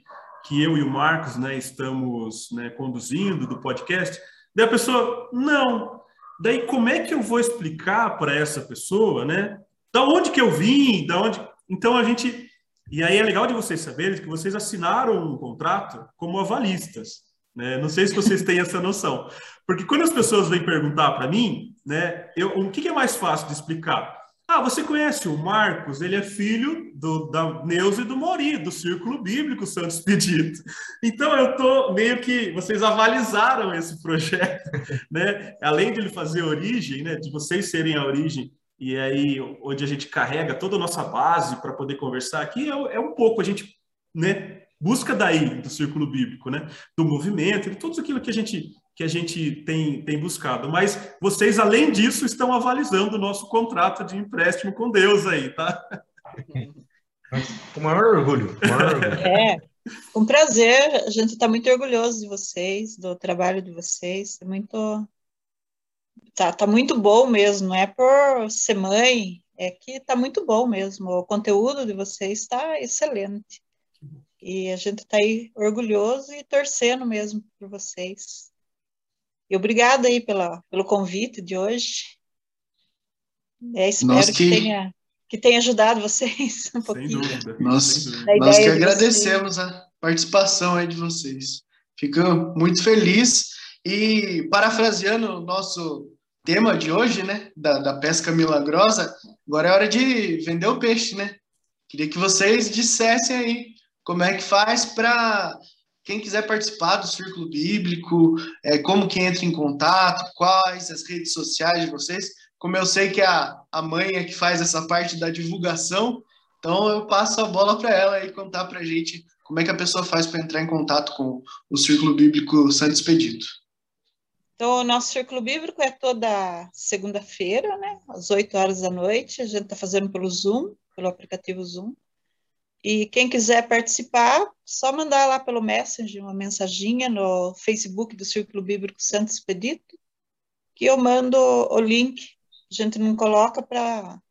que eu e o Marcos né, estamos né, conduzindo, do podcast? Daí a pessoa, não. Daí como é que eu vou explicar para essa pessoa, né? Da onde que eu vim, da onde... Então a gente... E aí é legal de vocês saberem que vocês assinaram um contrato como avalistas. Né? Não sei se vocês têm essa noção. Porque quando as pessoas vêm perguntar para mim, né, eu, o que, é mais fácil de explicar? Ah, você conhece o Marcos? Ele é filho do, da Neuza e do Mori, do Círculo Bíblico Santos Pedido. Então, eu tô meio que... Vocês avalizaram esse projeto, <laughs> né? Além de ele fazer origem, né? De vocês serem a origem, e aí onde a gente carrega toda a nossa base para poder conversar aqui, é, é um pouco a gente, né? Busca daí do Círculo Bíblico, né? Do movimento, de tudo aquilo que a gente que a gente tem, tem buscado. Mas vocês, além disso, estão avalizando o nosso contrato de empréstimo com Deus aí, tá? Com o maior orgulho. Com maior orgulho. <laughs> É, com prazer. A gente está muito orgulhoso de vocês, do trabalho de vocês. É muito. Tá, tá muito bom mesmo. Não é por ser mãe, é que tá muito bom mesmo. O conteúdo de vocês está excelente. E a gente está aí orgulhoso e torcendo mesmo por vocês. E obrigada aí pela, pelo convite de hoje. É, espero Nós que... que- tenha, que tenha ajudado vocês <laughs> um pouquinho. Nós, sem dúvida. Da nós que ideia de agradecemos a participação aí de vocês. Fico muito feliz. E parafraseando o nosso tema de hoje, né, da, da pesca milagrosa, agora é hora de vender o peixe, né? Queria que vocês dissessem aí como é que faz para quem quiser participar do Círculo Bíblico, é, como que entra em contato, quais as redes sociais de vocês. Como eu sei que a, a mãe é que faz essa parte da divulgação, então eu passo a bola para ela e contar para a gente como é que a pessoa faz para entrar em contato com o Círculo Bíblico Santo Expedito. Então, o nosso Círculo Bíblico é toda segunda-feira, né, às 8 horas da noite. A gente está fazendo pelo Zoom, pelo aplicativo Zoom. E quem quiser participar, só mandar lá pelo Messenger uma mensaginha no Facebook do Círculo Bíblico Santo Expedito, que eu mando o link. A gente não coloca para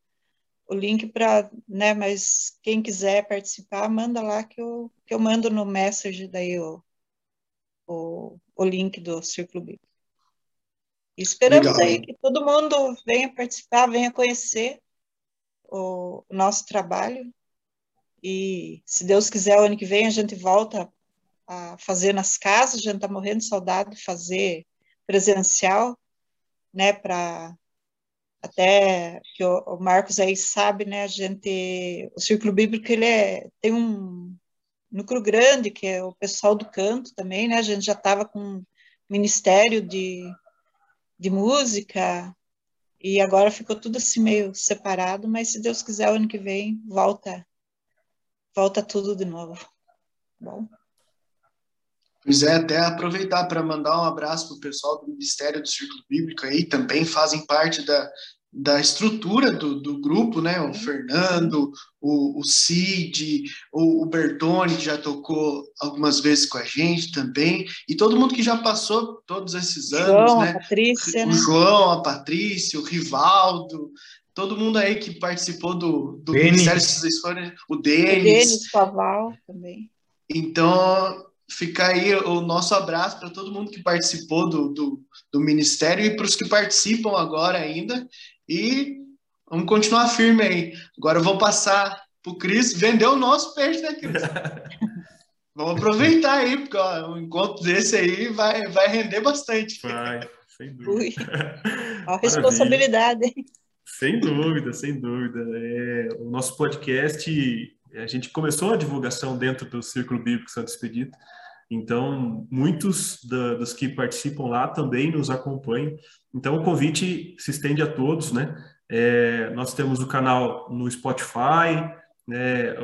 o link para, né, mas quem quiser participar, manda lá que eu, que eu mando no Messenger daí o, o, o link do Círculo Bíblico. E esperamos Legal. aí que todo mundo venha participar, venha conhecer o, o nosso trabalho. E se Deus quiser, o ano que vem a gente volta a fazer nas casas. A gente está morrendo de saudade de fazer presencial, né? Para até que o, Marcos aí sabe, né? A gente, o Círculo Bíblico ele é, tem um núcleo grande que é o pessoal do canto também, né? A gente já estava com ministério de de música e agora ficou tudo assim meio separado, mas se Deus quiser o ano que vem volta volta tudo de novo. Bom, Pois é, até aproveitar para mandar um abraço para o pessoal do Ministério do Círculo Bíblico aí, também fazem parte da, da estrutura do, do grupo, né? O Fernando, o, o Cid, o, o Bertone, que já tocou algumas vezes com a gente também, e todo mundo que já passou todos esses anos, João, né? a Patrícia, o né? João, a Patrícia, o Rivaldo, todo mundo aí que participou do, do Denis. Ministério, vocês forem, o O Denis. Denis Paval também. Então, fica aí o nosso abraço para todo mundo que participou do, do, do Ministério e para os que participam agora ainda. E vamos continuar firme aí. Agora eu vou passar para o Cris vender o nosso peixe, né, Cris? <laughs> vamos aproveitar aí, porque ó, um encontro desse aí vai, vai render bastante. Vai, sem dúvida. Ui, <laughs> a responsabilidade. hein? Sem dúvida, sem dúvida. É, o nosso podcast, a gente começou a divulgação dentro do Círculo Bíblico Santo Expedito, então muitos da, dos que participam lá também nos acompanham. Então o convite se estende a todos, né? É, nós temos o canal no Spotify, né,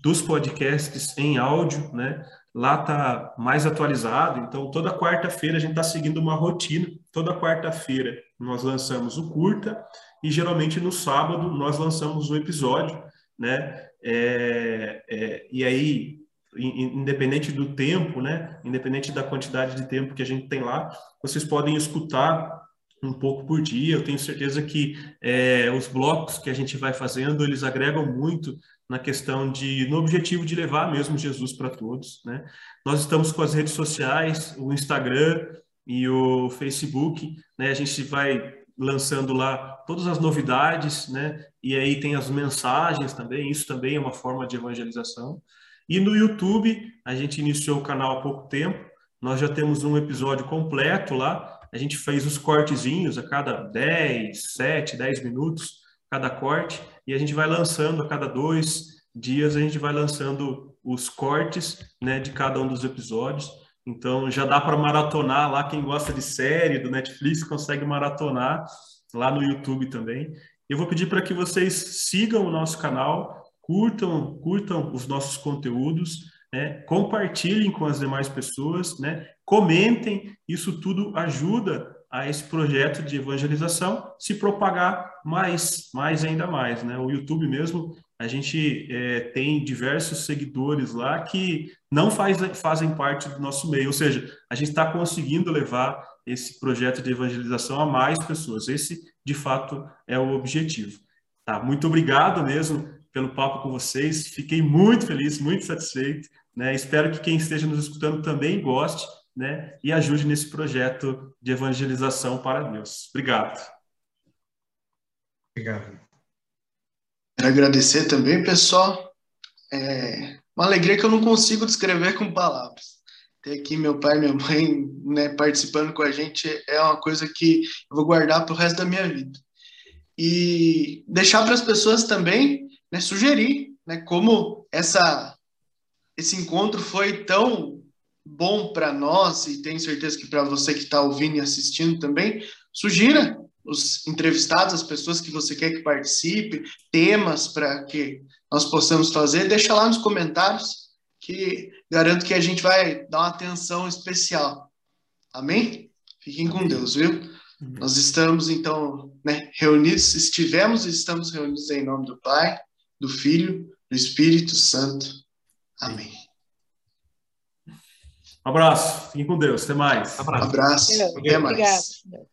dos podcasts em áudio, né? Lá tá mais atualizado, então toda quarta-feira a gente está seguindo uma rotina. Toda quarta-feira nós lançamos o curta e geralmente no sábado nós lançamos um episódio, né? É, é, e aí, in- independente do tempo, né? Independente da quantidade de tempo que a gente tem lá, vocês podem escutar um pouco por dia. Eu tenho certeza que é, os blocos que a gente vai fazendo eles agregam muito na questão de, no objetivo de levar mesmo Jesus para todos, né? Nós estamos com as redes sociais, o Instagram e o Facebook, né? A gente vai lançando lá todas as novidades, né? E aí tem as mensagens também, isso também é uma forma de evangelização. E no YouTube, a gente iniciou o canal há pouco tempo, nós já temos um episódio completo lá, a gente fez os cortezinhos a cada 10, 7, 10 minutos, cada corte, e a gente vai lançando a cada dois dias, a gente vai lançando os cortes né, de cada um dos episódios. Então já dá para maratonar lá, quem gosta de série do Netflix consegue maratonar lá no YouTube também. Eu vou pedir para que vocês sigam o nosso canal, curtam, curtam os nossos conteúdos, né? compartilhem com as demais pessoas, né? comentem, isso tudo ajuda a esse projeto de evangelização se propagar mais, mais ainda mais, né? O YouTube mesmo, a gente é, tem diversos seguidores lá que não faz, fazem parte do nosso meio, ou seja, a gente está conseguindo levar esse projeto de evangelização a mais pessoas. Esse, de fato, é o objetivo. Tá? Muito obrigado mesmo pelo papo com vocês. Fiquei muito feliz, muito satisfeito. Né? Espero que quem esteja nos escutando também goste né, e ajude nesse projeto de evangelização para Deus. Obrigado. Obrigado. Agradecer também, pessoal. É uma alegria que eu não consigo descrever com palavras. Ter aqui meu pai e minha mãe né, participando com a gente é uma coisa que eu vou guardar para o resto da minha vida. E deixar para as pessoas também né, sugerir né, como essa, esse encontro foi tão bom para nós, e tenho certeza que para você que está ouvindo e assistindo também, sugira os entrevistados, as pessoas que você quer que participe, temas para que nós possamos fazer, deixa lá nos comentários, que garanto que a gente vai dar uma atenção especial. Amém? Fiquem com Deus, viu? Nós estamos, então, né, reunidos, estivemos e estamos reunidos em nome do Pai, do Filho, do Espírito Santo. Amém. Um abraço. Fiquem com Deus. Até mais. Um abraço. Até mais. Obrigado.